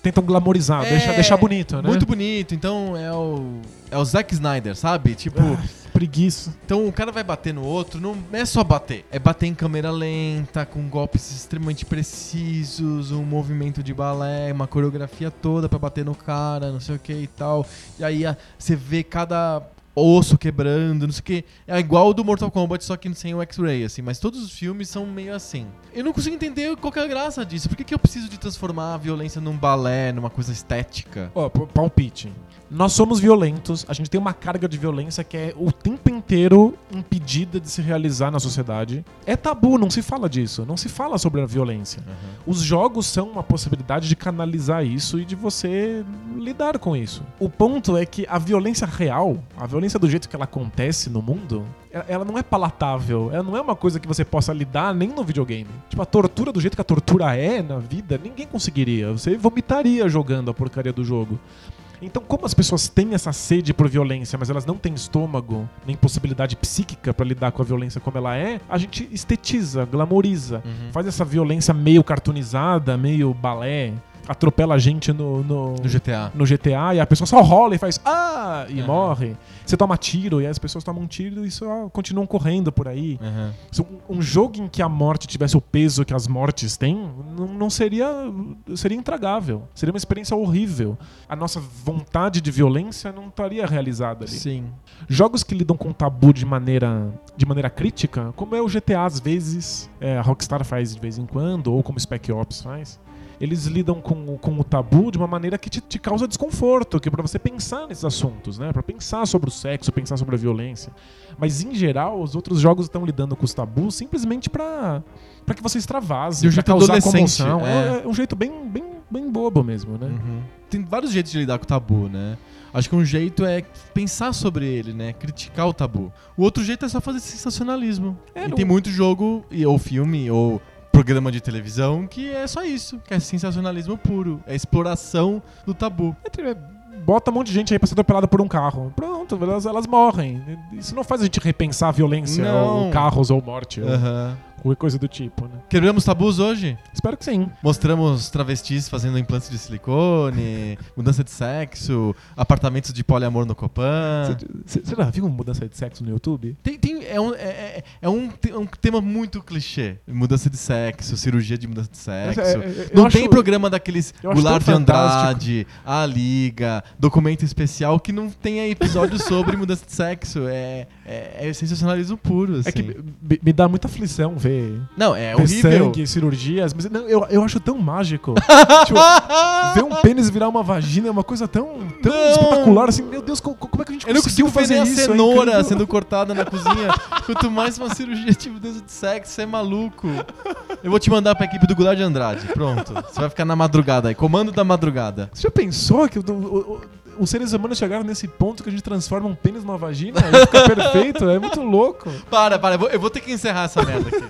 Tentam glamorizar, É, deixar, deixar bonito, né? Muito bonito, então é o. É o Zack Snyder, sabe? Tipo, Ah, preguiça. então o cara vai bater no outro, não é só bater, é bater em câmera lenta, com golpes extremamente precisos, um movimento de balé, uma coreografia toda pra bater no cara, não sei o que e tal. E aí você vê cada osso quebrando, não sei o que. É igual o do Mortal Kombat, só que sem o X-Ray, assim. Mas todos os filmes são meio assim. Eu não consigo entender qual é a graça disso. Por que, que eu preciso de transformar a violência num balé, numa coisa estética? Ó, p- palpite. Nós somos violentos, a gente tem uma carga de violência que é o tempo inteiro impedida de se realizar na sociedade. É tabu, não se fala disso, não se fala sobre a violência. Os jogos são uma possibilidade de canalizar isso e de você lidar com isso. O ponto é que a violência real, a violência do jeito que ela acontece no mundo, ela- ela não é palatável, ela não é uma coisa que você possa lidar nem no videogame. Tipo, a tortura do jeito que a tortura é na vida, ninguém conseguiria. Você vomitaria jogando a porcaria do jogo. Então, como as pessoas têm essa sede por violência, mas elas não têm estômago nem possibilidade psíquica pra lidar com a violência como ela é, a gente estetiza, glamoriza, Uhum. faz essa violência meio cartoonizada, meio balé, atropela a gente no, no, No GTA. no GTA e a pessoa só rola e faz ah e Aham. morre. Você toma tiro e as pessoas tomam um tiro e só continuam correndo por aí. Uhum. Um- jogo em que a morte tivesse o peso que as mortes têm, não, não seria seria intragável. Seria uma experiência horrível. A nossa vontade de violência não estaria realizada ali. Sim. Jogos que lidam com tabu de maneira, de maneira crítica, como é o GTA às vezes, é, a Rockstar faz de vez em quando, ou como o Spec Ops faz, eles lidam com, o- com o tabu de uma maneira que te, te causa desconforto, que é pra você pensar nesses assuntos, né? Para pensar sobre o sexo, pensar sobre a violência. Mas em geral, os outros jogos estão lidando com os tabus simplesmente pra para que você extravase, De um pra jeito causar comoção. é. É, é um jeito bem, bem, bem bobo mesmo, né? Uhum. Tem vários jeitos de lidar com o tabu, né? Acho que um jeito é pensar sobre ele, né? Criticar o tabu. O outro jeito é só fazer sensacionalismo. É, e não- tem muito jogo, e- ou filme, ou programa de televisão que é só isso, que é sensacionalismo puro. É exploração do tabu. É, Bota um monte de gente aí pra ser atropelada por um carro. Pronto, elas, elas morrem. Isso não faz a gente repensar a violência, Não. ou carros, ou morte, ou Aham. Qualquer coisa do tipo, né? Quebramos tabus hoje? Espero que sim. Mostramos travestis fazendo implantes de silicone, mudança de sexo, apartamentos de poliamor no Copan. Você já viu mudança de sexo no YouTube? Tem, tem- é, um, é, é- é um, te- um tema muito clichê. Mudança de sexo, cirurgia de mudança de sexo. É, é, eu Não acho- tem programa daqueles Goulart de Andrade, A Liga, documento especial que não tenha episódio sobre mudança de sexo. É, é, é sensacionalismo puro, assim. É que me, me dá muita aflição ver, Não, é ver horrível. sangue, cirurgias, mas não, eu, eu acho tão mágico. [LAUGHS] tipo, ver um pênis virar uma vagina é uma coisa tão, tão Não. espetacular, assim, meu Deus, co- como é que a gente Eu não conseguiu consigo ver fazer a isso? É cenoura incrível. sendo cortada na [LAUGHS] cozinha. Quanto mais uma cirurgia de mudança de sexo, você é maluco. Eu vou te mandar pra equipe do Goulart de Andrade. Pronto. Você vai ficar na madrugada aí. Comando da madrugada. Você já pensou que o- o- o- os seres humanos chegaram nesse ponto que a gente transforma um pênis numa vagina e fica perfeito? É muito louco. Para, para. Eu vou, eu vou ter que encerrar essa merda aqui.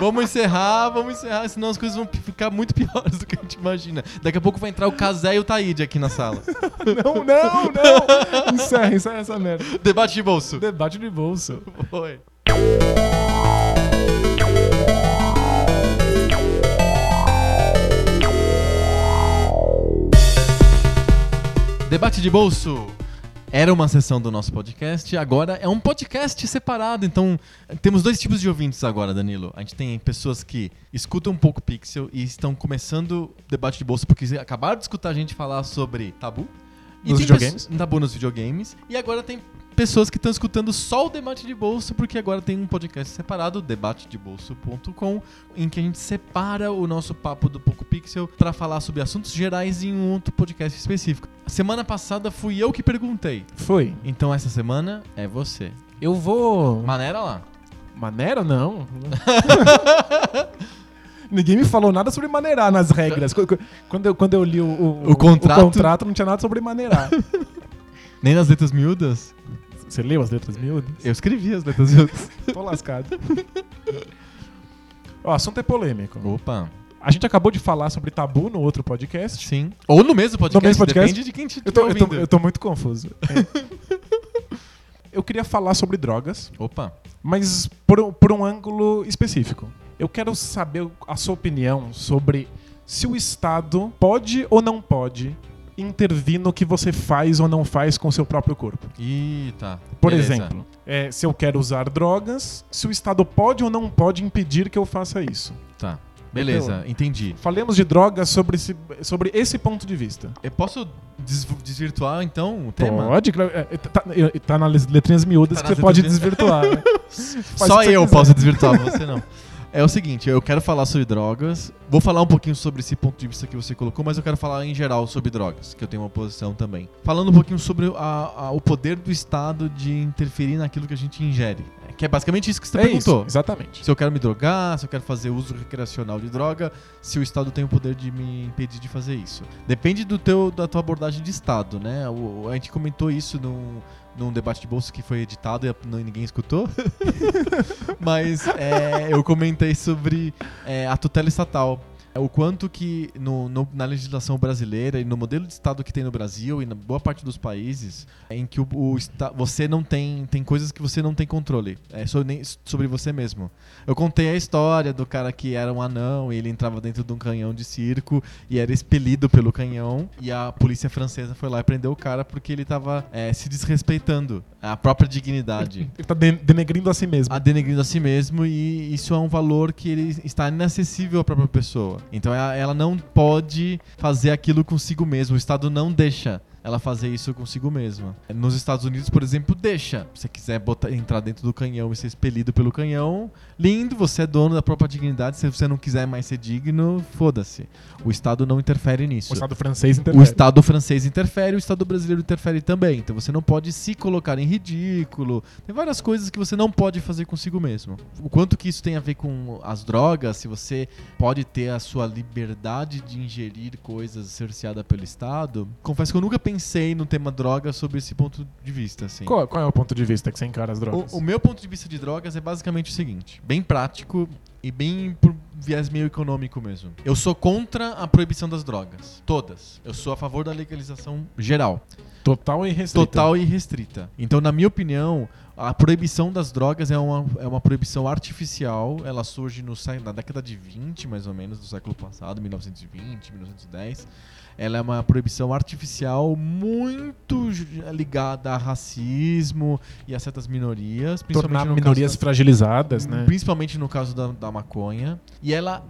vamos encerrar, vamos encerrar, senão as coisas vão ficar muito piores do que a gente imagina. Daqui a pouco vai entrar o Kazé e o Taíde aqui na sala. [LAUGHS] Não, não, não. Encerra, encerra essa merda. Debate de bolso. Debate de bolso. Foi. Debate de bolso era uma sessão do nosso podcast, agora é um podcast separado. Então, temos dois tipos de ouvintes agora, Danilo. A gente tem pessoas que escutam um pouco Pixel e estão começando o debate de bolso porque acabaram de escutar a gente falar sobre tabu. E Nos videogames? bom nos videogames. E agora tem pessoas que estão escutando só o Debate de Bolso, porque agora tem um podcast separado, debatedebolso.com, em que a gente separa o nosso papo do Poco Pixel para falar sobre assuntos gerais em um outro podcast específico. Semana passada fui eu que perguntei. Foi. Então essa semana é você. Eu vou. Maneira lá. Maneira não. [LAUGHS] Ninguém me falou nada sobre maneirar nas regras. Qu- Quando eu, quando eu li o, o, O contrato? o contrato, não tinha nada sobre maneirar. [LAUGHS] Nem nas letras miúdas? Você leu as letras miúdas? Eu escrevi as letras miúdas. [LAUGHS] Tô lascado. O assunto é polêmico. Opa. A gente acabou de falar sobre tabu no outro podcast. Sim. Ou no mesmo podcast. No mesmo podcast? Depende de quem te Eu tô, eu tô- eu tô muito confuso. É. Eu queria falar sobre drogas, Opa. mas por, por um ângulo específico. Eu quero saber a sua opinião sobre se o Estado pode ou não pode intervir no que você faz ou não faz com o seu próprio corpo. Ih, tá. Por Beleza. exemplo, é, se eu quero usar drogas, se o Estado pode ou não pode impedir que eu faça isso. Tá. Beleza, entendi. Falemos de drogas sobre esse, sobre esse ponto de vista. Eu posso des- desvirtuar então o tema? Pode, claro, é, é, tá, tá nas letrinhas miúdas Tá que você pode desvirtuar. né? [LAUGHS] Só eu quiser. posso desvirtuar, você não. [LAUGHS] É o seguinte, eu quero falar sobre drogas. Vou falar um pouquinho sobre esse ponto de vista que você colocou, mas eu quero falar em geral sobre drogas, que eu tenho uma posição também. Falando um pouquinho sobre a- a- o poder do Estado de interferir naquilo que a gente ingere. Que é basicamente isso que você É perguntou. isso, exatamente. Se eu quero me drogar, se eu quero fazer uso recreacional de droga, se o Estado tem o poder de me impedir de fazer isso. Depende do teu, da tua abordagem de Estado, né? O- a gente comentou isso num, num debate de bolsa que foi editado e ninguém escutou. [LAUGHS] Mas é, eu comentei sobre é, a tutela estatal. O quanto que no- no- na legislação brasileira e no modelo de Estado que tem no Brasil e na boa parte dos países, em que o, o você não tem. Tem coisas que você não tem controle. É sobre, nem- sobre você mesmo. Eu contei a história do cara que era um anão e ele entrava dentro de um canhão de circo e era expelido pelo canhão. E a polícia francesa foi lá e prendeu o cara porque ele tava é, se desrespeitando a própria dignidade. Ele tá de- denegrindo a si mesmo. a denegrindo a si mesmo e isso é um valor que ele está inacessível à própria pessoa. Então ela, ela não pode fazer aquilo consigo mesma. O Estado não deixa ela fazer isso consigo mesma. Nos Estados Unidos, por exemplo, deixa. Se você quiser botar, entrar dentro do canhão e ser expelido pelo canhão, lindo, você é dono da própria dignidade. Se você não quiser mais ser digno, foda-se. O Estado não interfere nisso. O Estado francês O interfere. Estado francês interfere, o Estado brasileiro interfere também. Então você não pode se colocar em ridículo. Tem várias coisas que você não pode fazer consigo mesmo. O quanto que isso tem a ver com as drogas, se você pode ter a sua liberdade de ingerir coisas cerceada pelo Estado. Confesso que eu nunca pensei no tema droga sobre esse ponto de vista, assim. Qual, qual é o ponto de vista que você encara as drogas? O, o meu ponto de vista de drogas é basicamente o seguinte: bem prático e bem por viés meio econômico mesmo. Eu sou contra a proibição das drogas. Todas. Eu sou a favor da legalização geral. Total e restrita. Total e restrita. Então, na minha opinião, a proibição das drogas é uma, é uma proibição artificial. Ela surge no, na década de 20, mais ou menos, do século passado, 1920, 1910. Ela é uma proibição artificial muito ligada a racismo e a certas minorias. Principalmente Tornar minorias das- fragilizadas, né? Principalmente no caso da, da maconha. E ela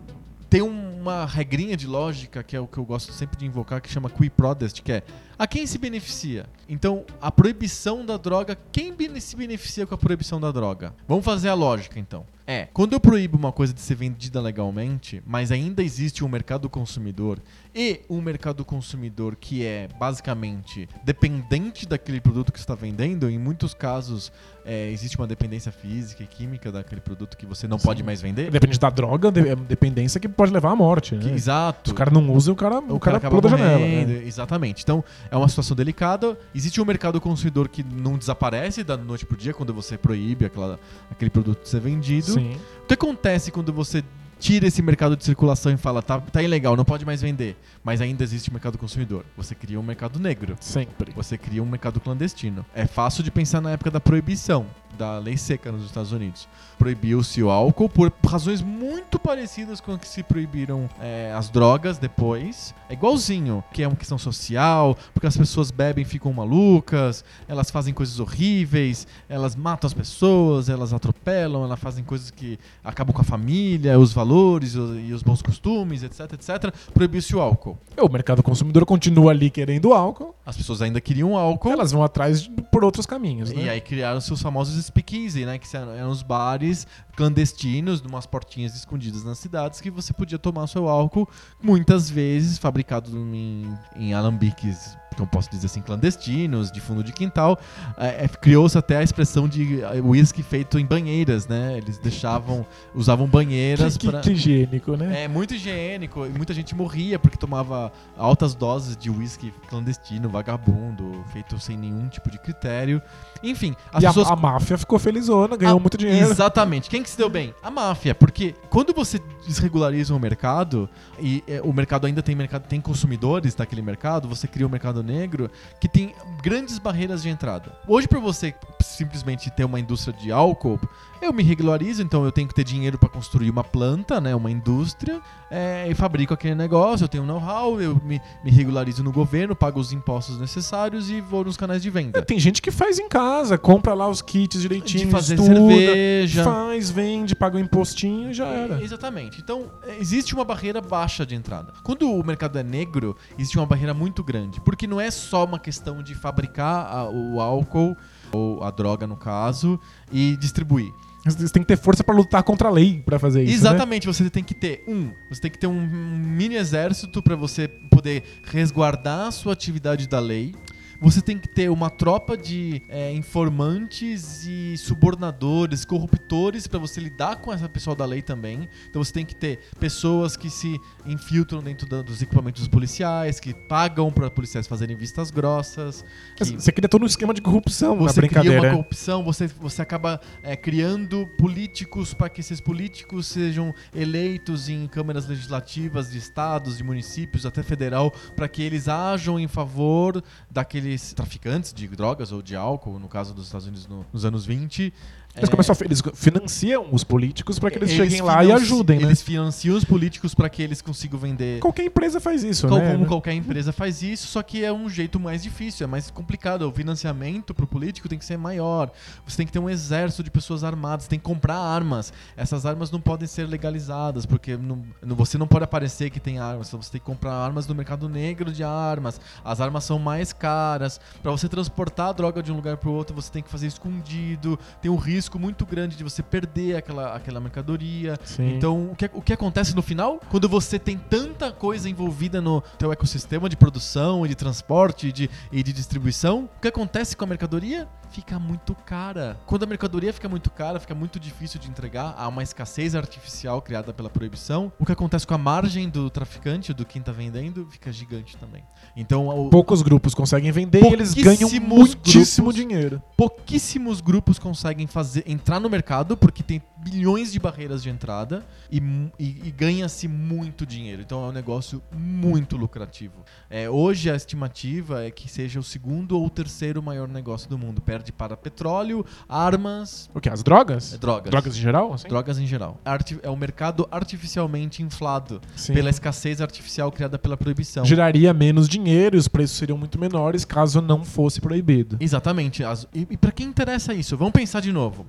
tem uma regrinha de lógica, que é o que eu gosto sempre de invocar, que chama qui prodest, que é a quem se beneficia? Então, a proibição da droga, quem se beneficia com a proibição da droga? Vamos fazer a lógica, então. É, quando eu proíbo uma coisa de ser vendida legalmente, mas ainda existe um mercado consumidor e um mercado consumidor que é basicamente dependente daquele produto que você está vendendo, em muitos casos é, existe uma dependência física e química daquele produto que você não Sim. pode mais vender. Depende da droga, é dependência que pode levar à morte, Que- né? exato. Se o cara não usa, o cara, o cara, acaba pula da janela. né? Exatamente. Então, é uma situação delicada. Existe um mercado consumidor que não desaparece da noite pro dia quando você proíbe aquela, aquele produto de ser vendido. Sim. O que acontece quando você tira esse mercado de circulação e fala, tá, tá ilegal, não pode mais vender, mas ainda existe mercado consumidor? Você cria um mercado negro. Sempre. Você cria um mercado clandestino. É fácil de pensar na época da proibição, da lei seca nos Estados Unidos. Proibiu-se o álcool por razões muito parecidas com que se proibiram é, as drogas depois. É igualzinho, que é uma questão social, porque as pessoas bebem e ficam malucas, elas fazem coisas horríveis, elas matam as pessoas, elas atropelam, elas fazem coisas que acabam com a família, os valores e os bons costumes, etc, etc. Proibiu-se o álcool. O mercado consumidor continua ali querendo álcool. As pessoas ainda queriam álcool. Elas vão atrás por outros caminhos, né? E aí criaram-se os famosos speakeasy, né? Que eram os bares clandestinos, numas portinhas escondidas nas cidades, que você podia tomar seu álcool, muitas vezes fabricado em, em alambiques que eu posso dizer assim, clandestinos, de fundo de quintal, é, é, criou-se até a expressão de whisky feito em banheiras, né? Eles deixavam, usavam banheiras que, que higiênico, né? É muito higiênico e muita gente morria porque tomava altas doses de whisky clandestino, vagabundo, feito sem nenhum tipo de critério. Enfim, as e pessoas... a, a máfia ficou felizona, ganhou a... muito dinheiro. Exatamente. Quem que se deu bem? A máfia, porque quando você desregulariza o mercado e é, o mercado ainda tem mercado, tem consumidores daquele mercado, você cria um mercado negro que tem grandes barreiras de entrada. Hoje, para você simplesmente ter uma indústria de álcool, eu me regularizo, então eu tenho que ter dinheiro para construir uma planta, né, uma indústria, é, e fabrico aquele negócio, eu tenho know-how, eu me, me, regularizo no governo, pago os impostos necessários e vou nos canais de venda. É, tem gente que faz em casa, compra lá os kits direitinho, de fazer estuda, cerveja, faz, vende, paga o impostinho e já era. É, exatamente. Então, existe uma barreira baixa de entrada. Quando o mercado é negro, existe uma barreira muito grande, porque não é só uma questão de fabricar a, o álcool ou a droga no caso e distribuir. Você tem que ter força para lutar contra a lei para fazer isso. Né? Exatamente, né? você tem que ter um, você tem que ter um mini exército para você poder resguardar a sua atividade da lei você tem que ter uma tropa de é, informantes e subornadores, corruptores para você lidar com essa pessoa da lei também. Então você tem que ter pessoas que se infiltram dentro da, dos equipamentos policiais, que pagam para policiais fazerem vistas grossas. Que... Você cria todo um esquema de corrupção você brincadeira. cria uma corrupção, você, você acaba é, criando políticos para que esses políticos sejam eleitos em câmaras legislativas de estados, de municípios, até federal, para que eles ajam em favor daquele traficantes de drogas ou de álcool, no caso dos Estados Unidos no, nos anos 20, eles, começam a, eles financiam os políticos para que eles, eles cheguem lá e ajudem, né? Eles financiam os políticos para que eles consigam vender. Qualquer empresa faz isso, né? Como qualquer empresa faz isso, só que é um jeito mais difícil, é mais complicado. O financiamento para o político tem que ser maior. Você tem que ter um exército de pessoas armadas, tem que comprar armas. Essas armas não podem ser legalizadas, porque não, você não pode aparecer que tem armas. Então você tem que comprar armas no mercado negro de armas. As armas são mais caras. Para você transportar a droga de um lugar para o outro, você tem que fazer escondido. Tem o risco risco muito grande de você perder aquela, aquela mercadoria. Sim. Então, o que, o que acontece no final? Quando você tem tanta coisa envolvida no teu ecossistema de produção de transporte de, e de distribuição, o que acontece com a mercadoria? Fica muito cara. Quando a mercadoria fica muito cara, fica muito difícil de entregar, há uma escassez artificial criada pela proibição. O que acontece com a margem do traficante, do quem está vendendo, fica gigante também. Então, o, poucos grupos conseguem vender e eles ganham muitíssimo grupos, dinheiro. Pouquíssimos grupos conseguem fazer entrar no mercado porque tem bilhões de barreiras de entrada e, e, e ganha-se muito dinheiro. Então é um negócio muito lucrativo. É, hoje a estimativa é que seja o segundo ou terceiro maior negócio do mundo. Perde para petróleo, armas. O que? As drogas? É, drogas. Drogas em geral? Assim? Drogas em geral. Arti é o um mercado artificialmente inflado Sim. pela escassez artificial criada pela proibição. Geraria menos dinheiro e os preços seriam muito menores caso não fosse proibido. Exatamente. As, e e para quem interessa isso? Vamos pensar de novo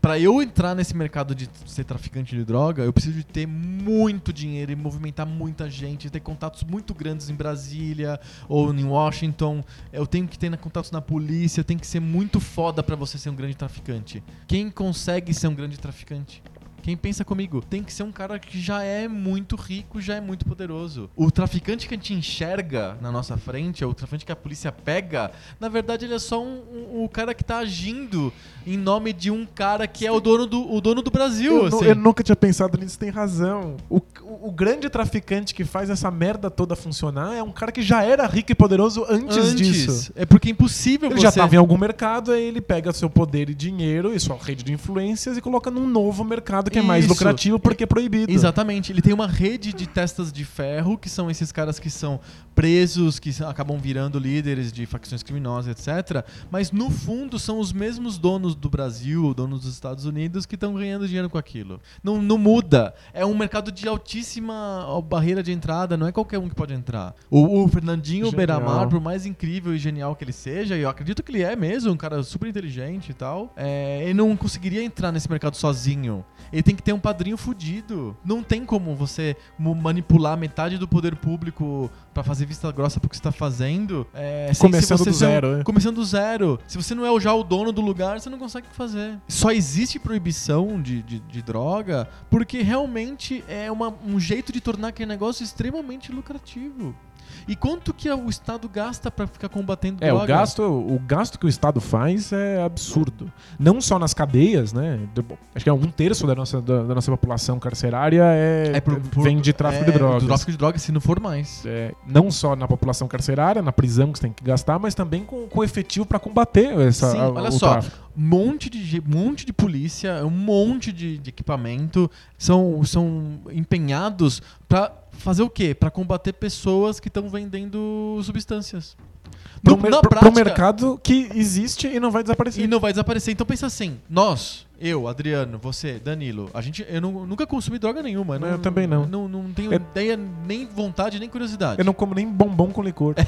para eu entrar nesse mercado de ser traficante de droga, eu preciso de ter muito dinheiro e movimentar muita gente, ter contatos muito grandes em Brasília ou em Washington. Eu tenho que ter contatos na polícia, tem que ser muito foda para você ser um grande traficante. Quem consegue ser um grande traficante? Quem pensa comigo tem que ser um cara que já é muito rico, já é muito poderoso. O traficante que a gente enxerga na nossa frente, ou o traficante que a polícia pega, na verdade ele é só um, um, um cara que tá agindo em nome de um cara que é o dono do, o dono do Brasil. Eu, assim. eu nunca tinha pensado nisso, tem razão. O, o, o, grande traficante que faz essa merda toda funcionar é um cara que já era rico e poderoso antes, antes. disso. É porque é impossível ele você... já estava em algum mercado, aí ele pega seu poder e dinheiro e sua rede de influências e coloca num novo mercado porque é mais Isso. lucrativo, porque é proibido. Exatamente. Ele tem uma rede de testas de ferro, que são esses caras que são presos, que acabam virando líderes de facções criminosas, etc. Mas no fundo são os mesmos donos do Brasil, donos dos Estados Unidos, que estão ganhando dinheiro com aquilo. Não, não muda. É um mercado de altíssima barreira de entrada, não é qualquer um que pode entrar. O, o Fernandinho. Beiramar, por mais incrível e genial que ele seja, e eu acredito que ele é mesmo, um cara super inteligente e tal, é, ele não conseguiria entrar nesse mercado sozinho. Ele tem que ter um padrinho fudido. Não tem como você manipular metade do poder público pra fazer vista grossa pro que você tá fazendo. é, Começando do ser um- zero, né? Começando do zero. Se você não é já o dono do lugar, você não consegue fazer. Só existe proibição de, de, de droga porque realmente é uma- um jeito de tornar aquele negócio extremamente lucrativo. E quanto que o Estado gasta pra ficar combatendo É, droga? o gasto, o gasto que o Estado faz é absurdo. Não só nas cadeias, né? Acho que é um terço da nossa, da, da nossa população carcerária é, É por- por- vem de tráfico é, de drogas. Tráfico de drogas, se não for mais. É, não só na população carcerária, na prisão que você tem que gastar, mas também com, com efetivo para combater essa, Sim, a- olha só. tráfico. Monte de, monte de polícia, um monte de, de equipamento são, são empenhados pra fazer o quê? Pra combater pessoas que estão vendendo substâncias. Para mercado que existe e não vai desaparecer. E não vai desaparecer. Então pensa assim, nós, eu, Adriano, você, Danilo, a gente, eu não- nunca consumi droga nenhuma. Eu também não. Não, não tenho Eu- ideia, nem vontade, nem curiosidade. Eu não como nem bombom com licor. [LAUGHS]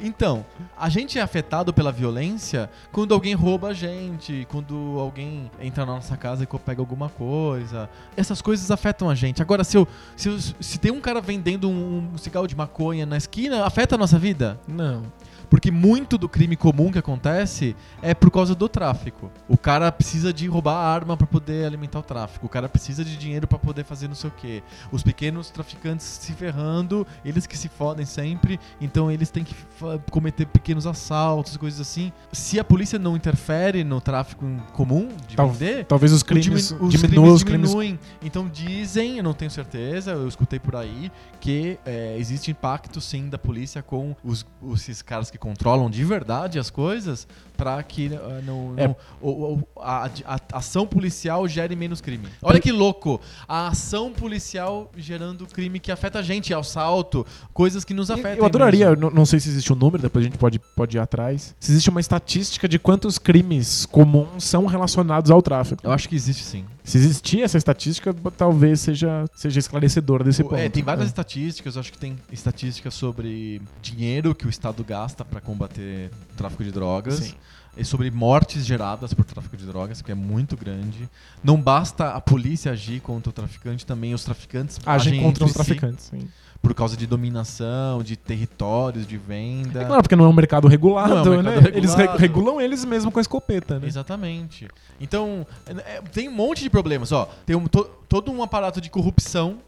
Então, a gente é afetado pela violência quando alguém rouba a gente, quando alguém entra na nossa casa e pega alguma coisa. Essas coisas afetam a gente. Agora, se, eu, se, eu- se tem um cara vendendo um cigarro de maconha na esquina, afeta a nossa vida? Não. Porque muito do crime comum que acontece é por causa do tráfico. O cara precisa de roubar a arma pra poder alimentar o tráfico. O cara precisa de dinheiro pra poder fazer não sei o quê. Os pequenos traficantes se ferrando, eles que se fodem sempre, então eles têm que cometer pequenos assaltos, coisas assim. Se a polícia não interfere no tráfico comum de Tal- vender, Talvez os crimes os diminuam crimes os crimes. diminuem. Então dizem, eu não tenho certeza, eu escutei por aí, que é, existe impacto sim da polícia com os, os- esses caras que controlam de verdade as coisas pra que ah, não, É. não- o- o- a, a- a ação policial gere menos crime. Olha que louco! A ação policial gerando crime que afeta a gente, assalto, coisas que nos afetam. Eu adoraria, não, não sei se existe um número, depois a gente pode, pode ir atrás. Se existe uma estatística de quantos crimes comuns são relacionados ao tráfico. Eu acho que existe sim. Se existir essa estatística, talvez seja, seja esclarecedor desse ponto. É, tem várias É. estatísticas, acho que tem estatísticas sobre dinheiro que o Estado gasta pra combater o tráfico de drogas. Sim. E sobre mortes geradas por tráfico de drogas, que é muito grande. Não basta a polícia agir contra o traficante, também os traficantes Agem contra os si traficantes. sim. Por causa de dominação, de territórios, de venda. É claro, porque não é um mercado regulado, Não é um mercado né? Eles re- regulado. regulam eles mesmos com a escopeta, né? Exatamente. Então, é- é- tem um monte de problemas. Ó, tem um, to- todo um aparato de corrupção,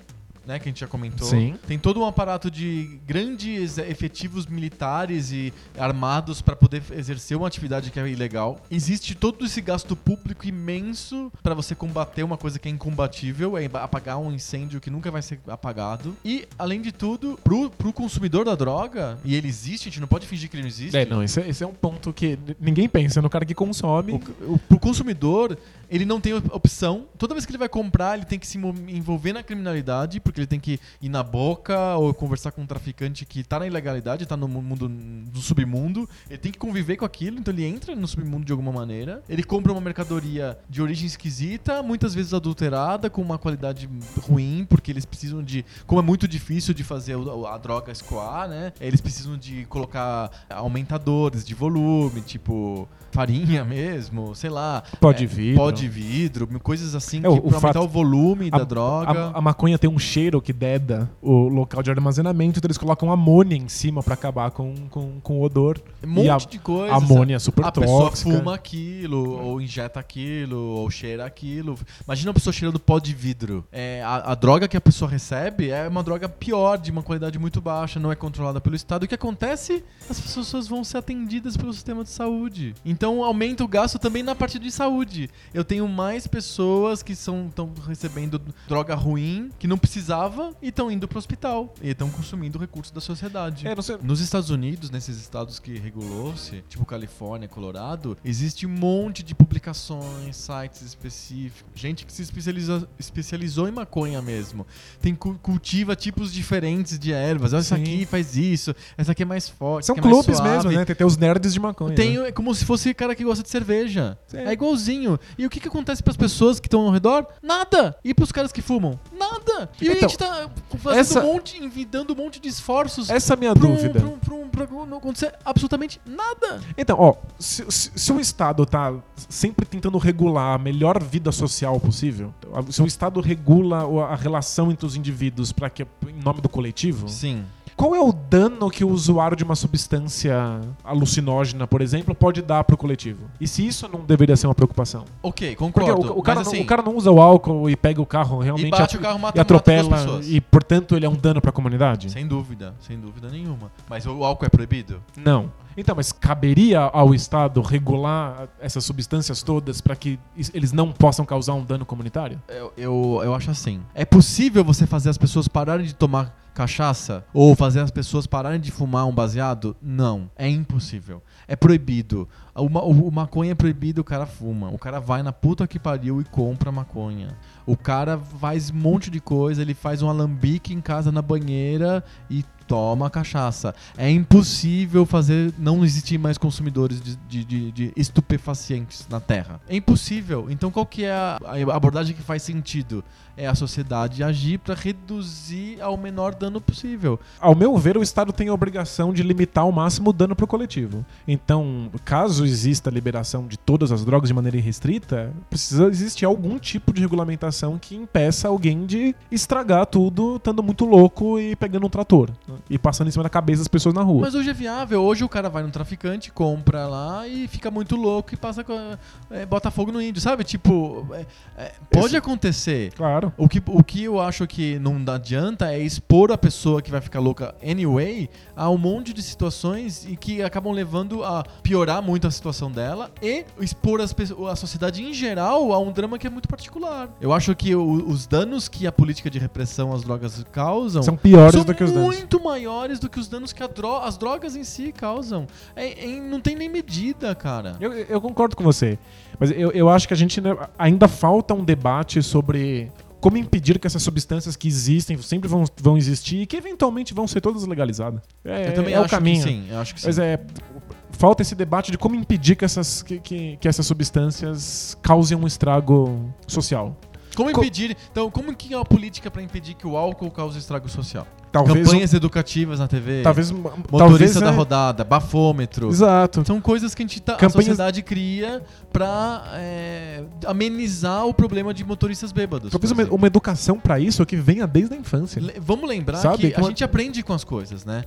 né, que a gente já comentou. Sim. Tem todo um aparato de grandes efetivos militares e armados para poder exercer uma atividade que é ilegal. Existe todo esse gasto público imenso para você combater uma coisa que é incombatível, é apagar um incêndio que nunca vai ser apagado. E, além de tudo, pro, pro consumidor da droga, e ele existe, a gente não pode fingir que ele não existe. É, não, esse é, esse é um ponto que ninguém pensa no cara que consome. O, o, pro consumidor, ele não tem op- opção. Toda vez que ele vai comprar, ele tem que se envolver na criminalidade, porque ele tem que ir na boca ou conversar com um traficante que tá na ilegalidade, tá no mu- mundo do submundo. Ele tem que conviver com aquilo, então ele entra no submundo de alguma maneira. Ele compra uma mercadoria de origem esquisita, muitas vezes adulterada, com uma qualidade ruim, porque eles precisam de. Como é muito difícil de fazer a droga escoar, né? Eles precisam de colocar aumentadores de volume, tipo farinha mesmo, sei lá. Pó de é, vidro. Pó de vidro, coisas assim É, que o- o pra aumentar fato- o volume A, da droga. a- a maconha tem um cheiro que deda o local de armazenamento, então eles colocam amônia em cima pra acabar com, com, com o odor. um monte e a, de coisa. amônia é super a pessoa tóxica. fuma aquilo, ou injeta aquilo, ou cheira aquilo. Imagina uma pessoa cheirando pó de vidro. É, a, a droga que a pessoa recebe é uma droga pior, de uma qualidade muito baixa, não é controlada pelo Estado. O que acontece? As pessoas vão ser atendidas pelo sistema de saúde. Então aumenta o gasto também na parte de saúde. Eu tenho mais pessoas que estão recebendo droga ruim, que não precisava e estão indo pro hospital. E estão consumindo recursos da sociedade. É, não sei. Nos Estados Unidos, nesses estados que regulou-se, tipo Califórnia, Colorado, existe um monte de publicações, sites específicos, gente que se especializa, especializou em maconha mesmo. Tem cu- cultiva tipos diferentes de ervas. Essa Sim. aqui faz isso, essa aqui é mais forte. São é clubes suave. mesmo, né? Tem, tem os nerds de maconha. Tem, né? é como se fosse cara que gosta de cerveja. É. É, igualzinho. E o que, que acontece pras pessoas que estão ao redor? Nada. E pros caras que fumam? Nada. E a Então, gente tá fazendo essa- um monte, envidando um monte de esforços Essa é a minha pra, um- dúvida. pra um- pra um- pra não acontecer absolutamente nada. Então, ó, se, se- se o Estado tá sempre tentando regular a melhor vida social possível, se o Estado regula a relação entre os indivíduos para que em nome do coletivo, Sim. Qual é o dano que o usuário de uma substância alucinógena, por exemplo, pode dar pro coletivo? E se isso não deveria ser uma preocupação? Ok, Porque concordo. o, o cara não, assim, o cara não usa o álcool e pega o carro realmente e bate at- o carro, mata, e mata atropela pessoas. e, portanto, ele é um dano pra comunidade? Sem dúvida, sem dúvida nenhuma. Mas o álcool é proibido? Não. Então, mas caberia ao Estado regular essas substâncias todas para que eles não possam causar um dano comunitário? Eu, eu, eu acho assim. É possível você fazer as pessoas pararem de tomar cachaça? Ou fazer as pessoas pararem de fumar um baseado? Não. É impossível. É proibido. O, ma- o, o maconha é proibido, o cara fuma. O cara vai na puta que pariu e compra maconha. O cara faz um monte de coisa, ele faz um alambique em casa na banheira e toma cachaça. É impossível fazer não existir mais consumidores de, de, de- de estupefacientes na Terra. É impossível. Então qual que é a, a abordagem que faz sentido? É a sociedade agir para reduzir ao menor dano possível. Ao meu ver, o Estado tem a obrigação de limitar ao máximo o dano pro coletivo. Então, caso exista a liberação de todas as drogas de maneira irrestrita, precisa existir algum tipo de regulamentação que impeça alguém de estragar tudo, estando muito louco e pegando um trator. né? E passando em cima da cabeça das pessoas na rua. Mas hoje é viável. Hoje o cara vai no traficante, compra lá e fica muito louco e passa é, bota fogo no índio, sabe? Tipo, é- é, pode Esse- acontecer. Claro. O que, o que eu acho que não dá- adianta é expor a pessoa que vai ficar louca anyway a um monte de situações e que acabam levando a piorar muito a situação dela e expor as, a sociedade em geral a um drama que é muito particular. Eu acho que o- os danos que a política de repressão às drogas causam São piores são do que os danos. muito maiores do que os danos que a dro- as drogas em si causam. É- é- não tem nem medida, cara. Eu, eu concordo com você. Mas eu, eu acho que a gente ainda falta um debate sobre como impedir que essas substâncias que existem sempre vão, vão existir e que eventualmente vão ser todas legalizadas. É, eu também é o acho caminho. que sim. Eu acho que sim. Mas é. Falta esse debate de como impedir que essas, que, que, que essas substâncias causem um estrago social. Como Co- impedir? Então, como que é a política pra impedir que o álcool cause estrago social? Talvez. Campanhas educativas na TV. talvez. motorista talvez, da é- rodada, bafômetro. Exato. São coisas que a, gente tá, Campanhas- a sociedade cria pra é, amenizar o problema de motoristas bêbados. Talvez uma, uma educação pra isso que venha desde a infância. Le- Vamos lembrar Sabe, que como- a gente aprende com as coisas, né?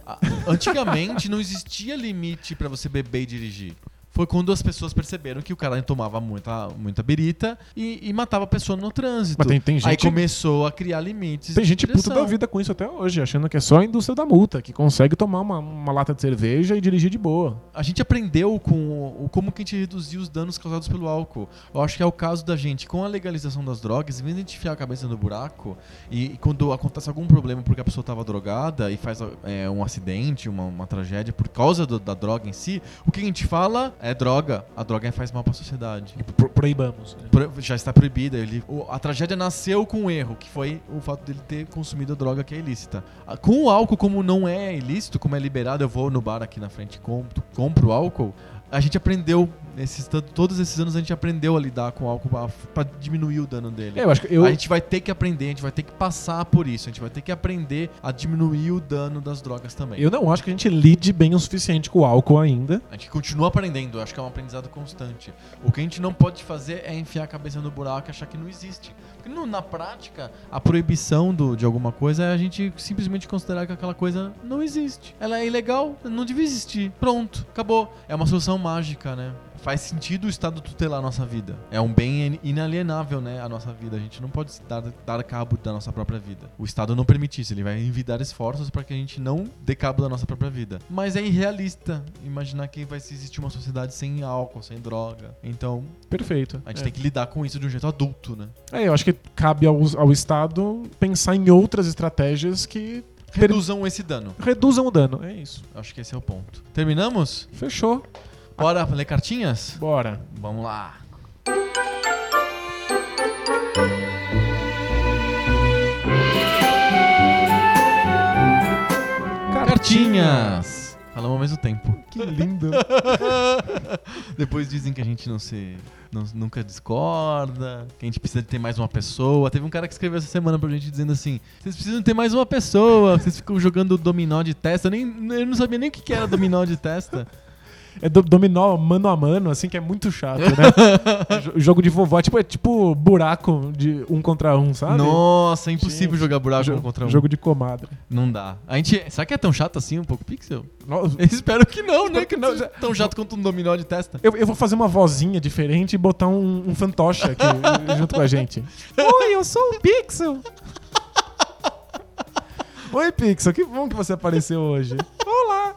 Antigamente não existia limite pra você beber e dirigir. Foi quando as pessoas perceberam que o cara tomava muita, muita birita e, e matava a pessoa no trânsito. Mas tem- tem Aí gente- começou a criar limites. Tem gente puta da vida com isso até hoje, achando que é só a indústria da multa, que consegue tomar uma, uma lata de cerveja e dirigir de boa. A gente aprendeu com o, como que a gente reduziu os danos causados pelo álcool. Eu acho que é o caso da gente, com a legalização das drogas, em vez de a gente enfiar a cabeça no buraco e, e quando acontece algum problema porque a pessoa estava drogada e faz é, um acidente, uma, uma tragédia por causa do- da droga em si, o que a gente fala é droga. A droga faz mal para a sociedade. Pro- proibamos. né? Pro- Já está proibida. Ele, o- a tragédia nasceu com um erro, que foi o fato dele ter consumido a droga que é ilícita. Ah, Com o álcool, como não é ilícito, como é liberado, eu vou no bar aqui na frente e compro, compro álcool. A gente aprendeu, nesses, to- todos esses anos, a gente aprendeu a lidar com o álcool para diminuir o dano dele. É, eu acho que eu, A gente vai ter que aprender, a gente vai ter que passar por isso, a gente vai ter que aprender a diminuir o dano das drogas também. eu não acho que a gente lide bem o suficiente com o álcool ainda. A gente continua aprendendo, acho que é um aprendizado constante. O que a gente não pode fazer é enfiar a cabeça no buraco e achar que não existe. No- na prática, a proibição do- de alguma coisa é a gente simplesmente considerar que aquela coisa não existe. Ela é ilegal, não devia existir. Pronto, acabou. É uma solução mágica, né? Faz sentido o Estado tutelar a nossa vida. É um bem inalienável, né? A nossa vida. A gente não pode dar, dar cabo da nossa própria vida. O Estado não permite isso. Ele vai envidar esforços para que a gente não dê cabo da nossa própria vida. Mas é irrealista imaginar que vai existir uma sociedade sem álcool, sem droga. Então, Perfeito. a gente É. tem que lidar com isso de um jeito adulto, né? É, eu acho que cabe ao, ao Estado pensar em outras estratégias que Reduzam esse dano. reduzam o dano. É isso. Acho que esse é o ponto. Terminamos? Fechou. Bora ler cartinhas? Bora. Vamos lá. Cartinhas! Falamos ao mesmo tempo. Que lindo. [LAUGHS] Depois dizem que a gente não se. não- nunca discorda, que a gente precisa de ter mais uma pessoa. Teve um cara que escreveu essa semana pra gente dizendo assim: vocês precisam ter mais uma pessoa, vocês ficam jogando dominó de testa. Eu, nem, eu não sabia nem o que que era dominó de testa. É do- dominó mano a mano, assim, que é muito chato, né? [LAUGHS] Jo- Jogo de vovó. É tipo, é tipo buraco de um contra um, sabe? Nossa, é impossível Gente, jogar buraco um contra um. Jogo de comadre. Não dá. A gente. Será que é tão chato assim um pouco pixel? Nossa, Eu espero que não, né? Que não. Tão chato quanto um dominó de testa. Eu, eu vou fazer uma vozinha diferente e botar um, um fantoche aqui [LAUGHS] junto com a gente. Oi, eu sou o Pixel. [LAUGHS] Oi, Pixel, que bom que você apareceu hoje. Olá.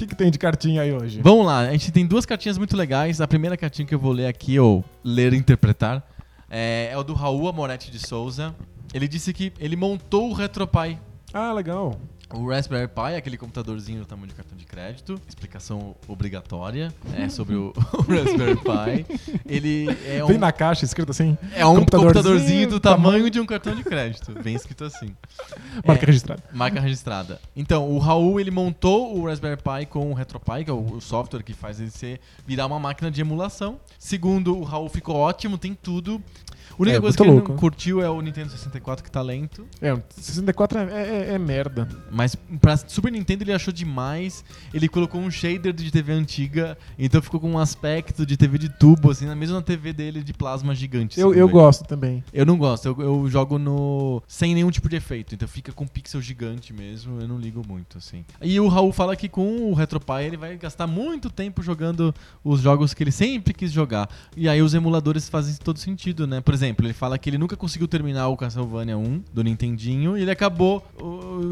O que, que tem de cartinha aí hoje? Vamos lá, a gente tem duas cartinhas muito legais. A primeira cartinha que eu vou ler aqui, ou ler e interpretar, é, é o do Raul Amoretti de Souza. Ele disse que ele montou o RetroPie. Ah, legal. O Raspberry Pi, aquele computadorzinho do tamanho de cartão de crédito. Explicação obrigatória é sobre o, [LAUGHS] o Raspberry Pi. Ele é um, Vem na caixa escrito assim, é um computadorzinho computadorzinho do do tamanho de um cartão de crédito. Bem escrito assim. [LAUGHS] marca É. registrada. Marca registrada. Então, o Raul, ele montou o Raspberry Pi com o RetroPie, que é o, o software que faz ele ser, virar uma máquina de emulação. Segundo, o Raul ficou ótimo, tem tudo. A única É, coisa que ele louco. não curtiu é o Nintendo 64, que tá lento. É, o 64 é, é- é merda. Mas pra Super Nintendo ele achou demais. Ele colocou um shader de TV antiga, então ficou com um aspecto de TV de tubo, assim, na mesma TV dele de plasma gigante. Eu, assim, eu velho. gosto também. Eu não gosto, eu, eu jogo no sem nenhum tipo de efeito, então fica com pixel gigante mesmo, eu não ligo muito, assim. E o Raul fala que com o RetroPie ele vai gastar muito tempo jogando os jogos que ele sempre quis jogar. E aí os emuladores fazem todo sentido, né? Por exemplo, ele fala que ele nunca conseguiu terminar o Castlevania 1 do Nintendinho e ele acabou uh,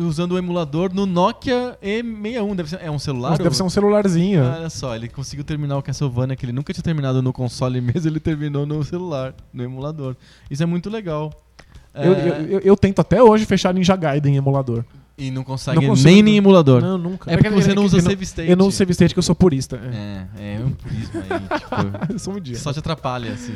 usando o emulador no Nokia E61, deve ser, é um celular? Mas deve ou- ser um celularzinho. Olha só, ele conseguiu terminar o Castlevania que ele nunca tinha terminado no console [LAUGHS] mesmo, ele terminou no celular, no emulador. Isso é muito legal. Eu, É, eu, eu- eu tento até hoje fechar Ninja Gaiden em emulador. E não consegue Não consigo- nem em emulador. Não, nunca. É porque você não usa eu save state. Eu não uso save state, que eu sou purista. É. É, é um purismo aí, [LAUGHS] tipo, Eu sou um idiota. só te atrapalha, assim.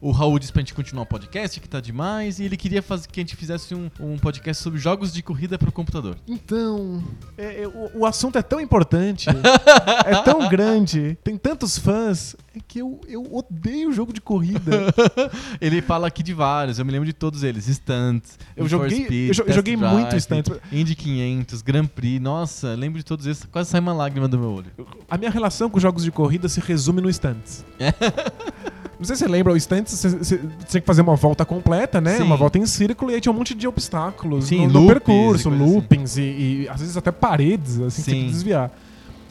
O Raul disse pra gente continuar o podcast, que tá demais, e ele queria fazer, que a gente fizesse um, um podcast sobre jogos de corrida pro computador. Então, é- é, o, o assunto é tão importante, [LAUGHS] é tão grande, tem tantos fãs, é que eu, eu odeio jogo de corrida. [LAUGHS] Ele fala aqui de vários, eu me lembro de todos eles. Stunts, Eu joguei- Speed, eu jo- eu Test joguei Drive, muito Stunts. Indy 500, Grand Prix. Nossa, lembro de todos esses. Quase sai uma lágrima do meu olho. A minha relação com jogos de corrida se resume no Stunts. [LAUGHS] Não sei se você lembra, o Stunts você, tinha que fazer uma volta completa, né? Sim. Uma volta em círculo e aí tinha um monte de obstáculos Sim, no, no percurso, e assim. loopings e, e às vezes até paredes, assim, que você tinha Sim. que desviar.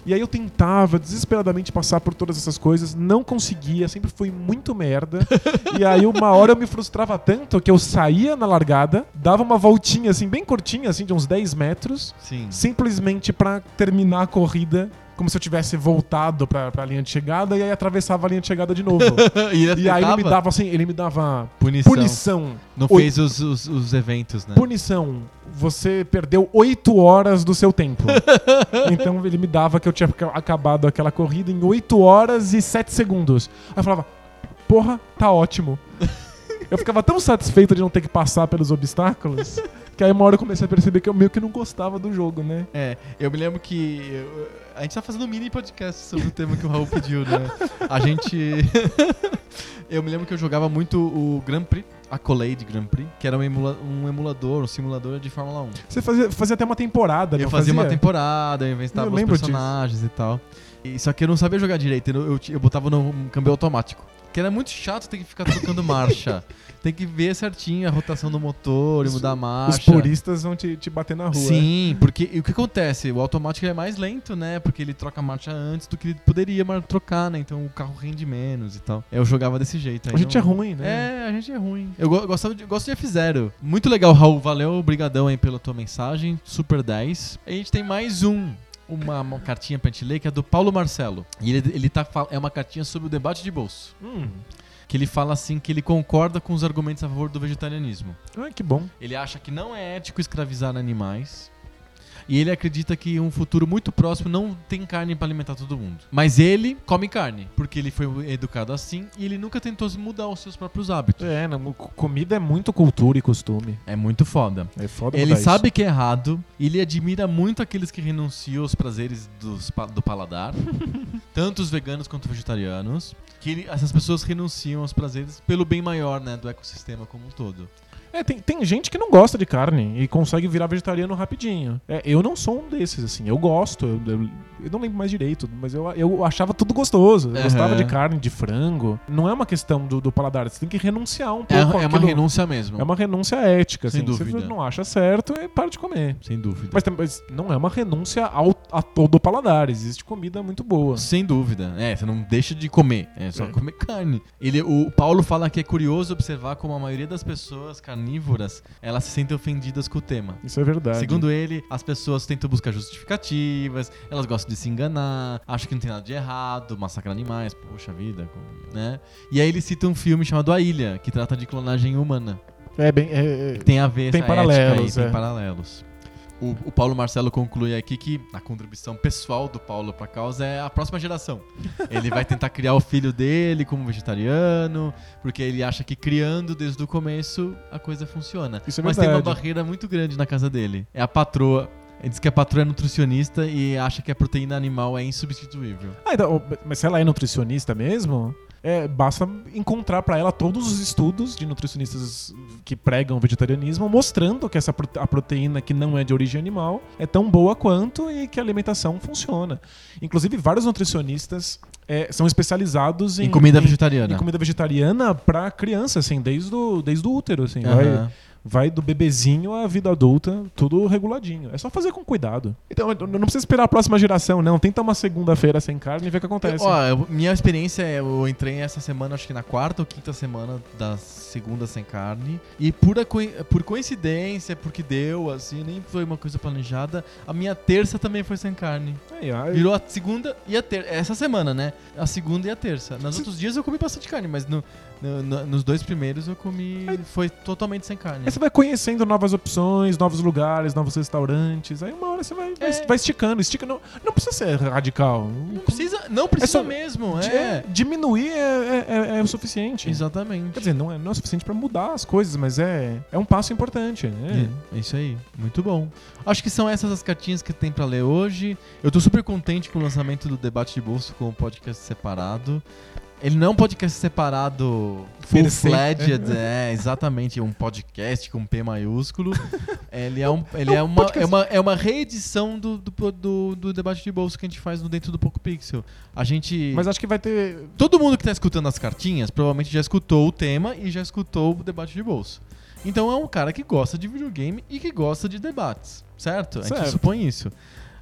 E aí eu tentava desesperadamente passar por todas essas coisas, não conseguia, sempre fui muito merda. [LAUGHS] e aí uma hora eu me frustrava tanto que eu saía na largada, dava uma voltinha assim, bem curtinha, assim, de uns 10 metros, Sim. simplesmente pra terminar a corrida, como se eu tivesse voltado pra, pra linha de chegada e aí atravessava a linha de chegada de novo. [LAUGHS] e e aí ele me dava assim, ele me dava punição. punição. Não Oi- fez os, os, os eventos, né? Punição. Você perdeu 8 horas do seu tempo. [LAUGHS] então ele me dava que eu tinha ca- acabado aquela corrida em 8 horas e 7 segundos. Aí eu falava, porra, tá ótimo. [LAUGHS] Eu ficava tão satisfeito de não ter que passar pelos obstáculos que aí uma hora eu comecei a perceber que eu meio que não gostava do jogo, né? É, eu me lembro que eu- a gente tá fazendo um mini podcast sobre o tema que o Raul pediu, né? A gente. [LAUGHS] eu me lembro que eu jogava muito o Grand Prix, Accolade Grand Prix, que era um, emula- um emulador, um simulador de Fórmula 1. Você fazia, fazia até uma temporada, eu não fazia uma temporada, eu inventava Eu os lembro disso. personagens e tal. E, só que eu não sabia jogar direito, eu, eu, eu botava no câmbio automático. Que era muito chato ter que ficar trocando marcha. [LAUGHS] Tem que ver certinho a rotação do motor e Os- mudar a Os marcha. puristas vão te, te bater na rua. Sim, porque e o que acontece? O automático é mais lento, né? Porque ele troca a marcha antes do que ele poderia trocar, né? Então o carro rende menos e tal. Eu jogava desse jeito. aí A gente não- é ruim, né? É, a gente é ruim. Eu go- gostava de, gosto de F0. Muito legal, Raul. Valeu, obrigadão aí pela tua mensagem. Super 10. A gente tem mais um. Uma, uma cartinha pra gente ler que é do Paulo Marcelo. E ele, ele tá, é uma cartinha sobre o debate de bolso. Hum. Que ele fala assim que ele concorda com os argumentos a favor do vegetarianismo. Ai, que bom. Ele acha que não é ético escravizar animais. E ele acredita que um futuro muito próximo não tem carne pra alimentar todo mundo. Mas ele come carne, porque ele foi educado assim e ele nunca tentou mudar os seus próprios hábitos. É, não, co- comida é muito cultura e costume. É muito foda. É foda Ele sabe que é errado, ele admira muito aqueles que renunciam aos prazeres dos do paladar, [LAUGHS] tanto os veganos quanto vegetarianos, que ele- essas pessoas renunciam aos prazeres pelo bem maior, né, do ecossistema como um todo. É, tem, tem gente que não gosta de carne e consegue virar vegetariano rapidinho. É, eu não sou um desses, assim. Eu gosto. Eu, eu- eu não lembro mais direito, mas eu, eu achava tudo gostoso. Eu Aham. gostava de carne, de frango. Não é uma questão do, do paladar. Você tem que renunciar um É, pouco. é uma àquilo. renúncia mesmo. É uma renúncia ética, Sem assim. Se dúvida. você não acha certo, é para de comer. Sem dúvida. Mas, mas não é uma renúncia ao, a todo o paladar. Existe comida muito boa. Sem dúvida. É, você não deixa de comer. É só É. comer carne. Ele, o Paulo fala que é curioso observar como a maioria das pessoas carnívoras elas se sentem ofendidas com o tema. Isso é verdade. Segundo ele, as pessoas tentam buscar justificativas, elas gostam de se enganar, acham que não tem nada de errado, massacrar animais, poxa vida, né? E aí ele cita um filme chamado A Ilha, que trata de clonagem humana. É bem. é- é- Tem a ver Tem paralelos, aí, é. tem paralelos. O, o Paulo Marcelo conclui aqui que a contribuição pessoal do Paulo pra causa é a próxima geração. Ele vai tentar criar o filho dele como vegetariano, porque ele acha que criando desde o começo a coisa funciona. Isso é Mas tem uma barreira muito grande na casa dele. É a patroa. Ele diz que a patroa é nutricionista e acha que a proteína animal é insubstituível. Ah, então, mas se ela é nutricionista mesmo, é, basta encontrar pra ela todos os estudos de nutricionistas que pregam vegetarianismo mostrando que essa a proteína que não é de origem animal é tão boa quanto e que a alimentação funciona. Inclusive, vários nutricionistas é, são especializados em, Em comida em- vegetariana. em comida vegetariana pra criança, assim, desde o, desde o útero, assim. Vai, Aham. Vai do bebezinho à vida adulta, tudo reguladinho. É só fazer com cuidado. Então, eu- não precisa esperar a próxima geração, não. Tenta uma segunda-feira sem carne e ver o que acontece. Ó, eu- minha experiência é, eu entrei essa semana, acho que na quarta ou quinta semana da segunda sem carne. E por, a por coincidência, porque deu, assim, nem foi uma coisa planejada, a minha terça também foi sem carne. Virou a segunda e a terça. Essa semana, né? A segunda e a terça. Nos Se- outros dias eu comi bastante carne, mas no- no- no- nos dois primeiros eu comi. Aí- Foi totalmente sem carne. Aí você vai conhecendo novas opções, novos lugares, novos restaurantes. Aí uma hora você vai, É. vai esticando. Estica não, não precisa ser radical. Não precisa, não precisa só- mesmo, Di- é. Diminuir é, é- é- é o suficiente. Exatamente. Quer dizer, não é, não é o suficiente pra mudar as coisas, mas é, é um passo importante. Né? É, é isso aí. Muito bom. Acho que são essas as cartinhas que tem pra ler hoje. Eu tô super contente com o lançamento do Debate de Bolso com o podcast separado. Ele não é um podcast separado full-fledged, é exatamente um podcast com P maiúsculo. [LAUGHS] Ele é, um, ele é, É um uma, podcast. é, uma, é uma reedição do, do, do, do Debate de Bolso que a gente faz no Dentro do Poco Pixel. A gente... Mas acho que vai ter. Todo mundo que tá escutando as cartinhas provavelmente já escutou o tema e já escutou o debate de bolso. Então é um cara que gosta de videogame e que gosta de debates, certo? A gente Certo. supõe isso.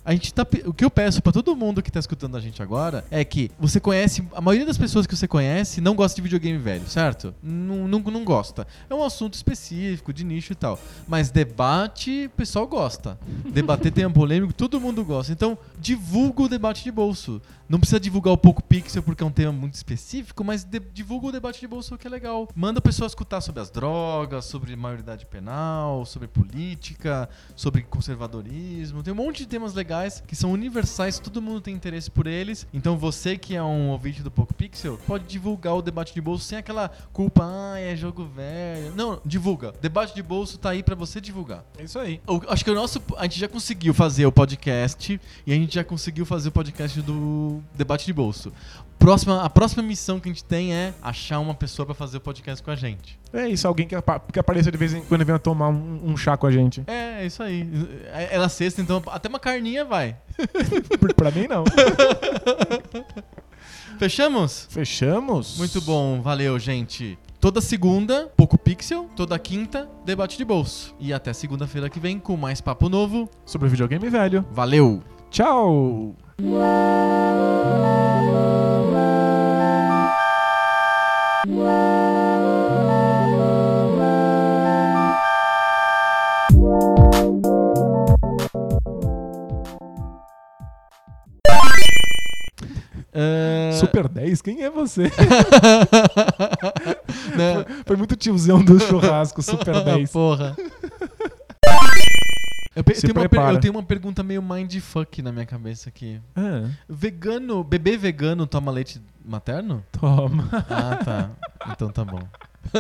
A gente tá, o que eu peço pra todo mundo que tá escutando a gente agora é que você conhece, a maioria das pessoas que você conhece não gosta de videogame velho, certo? Não, não, não gosta. É um assunto específico, de nicho e tal. Mas debate, o pessoal gosta. Debater tema polêmico, todo mundo gosta. Então, divulga o debate de bolso. Não precisa divulgar o Poco Pixel porque é um tema muito específico, mas de- divulga o debate de bolso que é legal. Manda a pessoa escutar sobre as drogas, sobre maioridade penal, sobre política, sobre conservadorismo. Tem um monte de temas legais que são universais, todo mundo tem interesse por eles. Então você que é um ouvinte do Poco Pixel, pode divulgar o debate de bolso sem aquela culpa, ah, é jogo velho. Não, divulga. Debate de bolso tá aí pra você divulgar. É isso aí. Acho que o nosso. A gente já conseguiu fazer o podcast e a gente já conseguiu fazer o podcast do debate de bolso. Próxima, a próxima missão que a gente tem é achar uma pessoa pra fazer o podcast com a gente. É isso, alguém que, apa- que apareça de vez em quando venha tomar um, um chá com a gente. É, é isso aí. É, é na sexta, então até uma carninha vai. pra mim, não. [LAUGHS] Fechamos? Fechamos? Muito bom, valeu, gente. Toda segunda, Poco Pixel. Toda quinta, Debate de Bolso. E até segunda-feira que vem com mais papo novo. Sobre videogame velho. Valeu! Tchau! É, Super 10? Quem é você? [LAUGHS] né? Foi muito tiozão do churrasco, [LAUGHS] Super 10. Porra. Eu, pe- tenho uma per- eu tenho uma pergunta meio mindfuck na minha cabeça aqui. Ah, Vegano, bebê vegano toma leite materno? toma. Ah, tá. Então tá bom. [LAUGHS]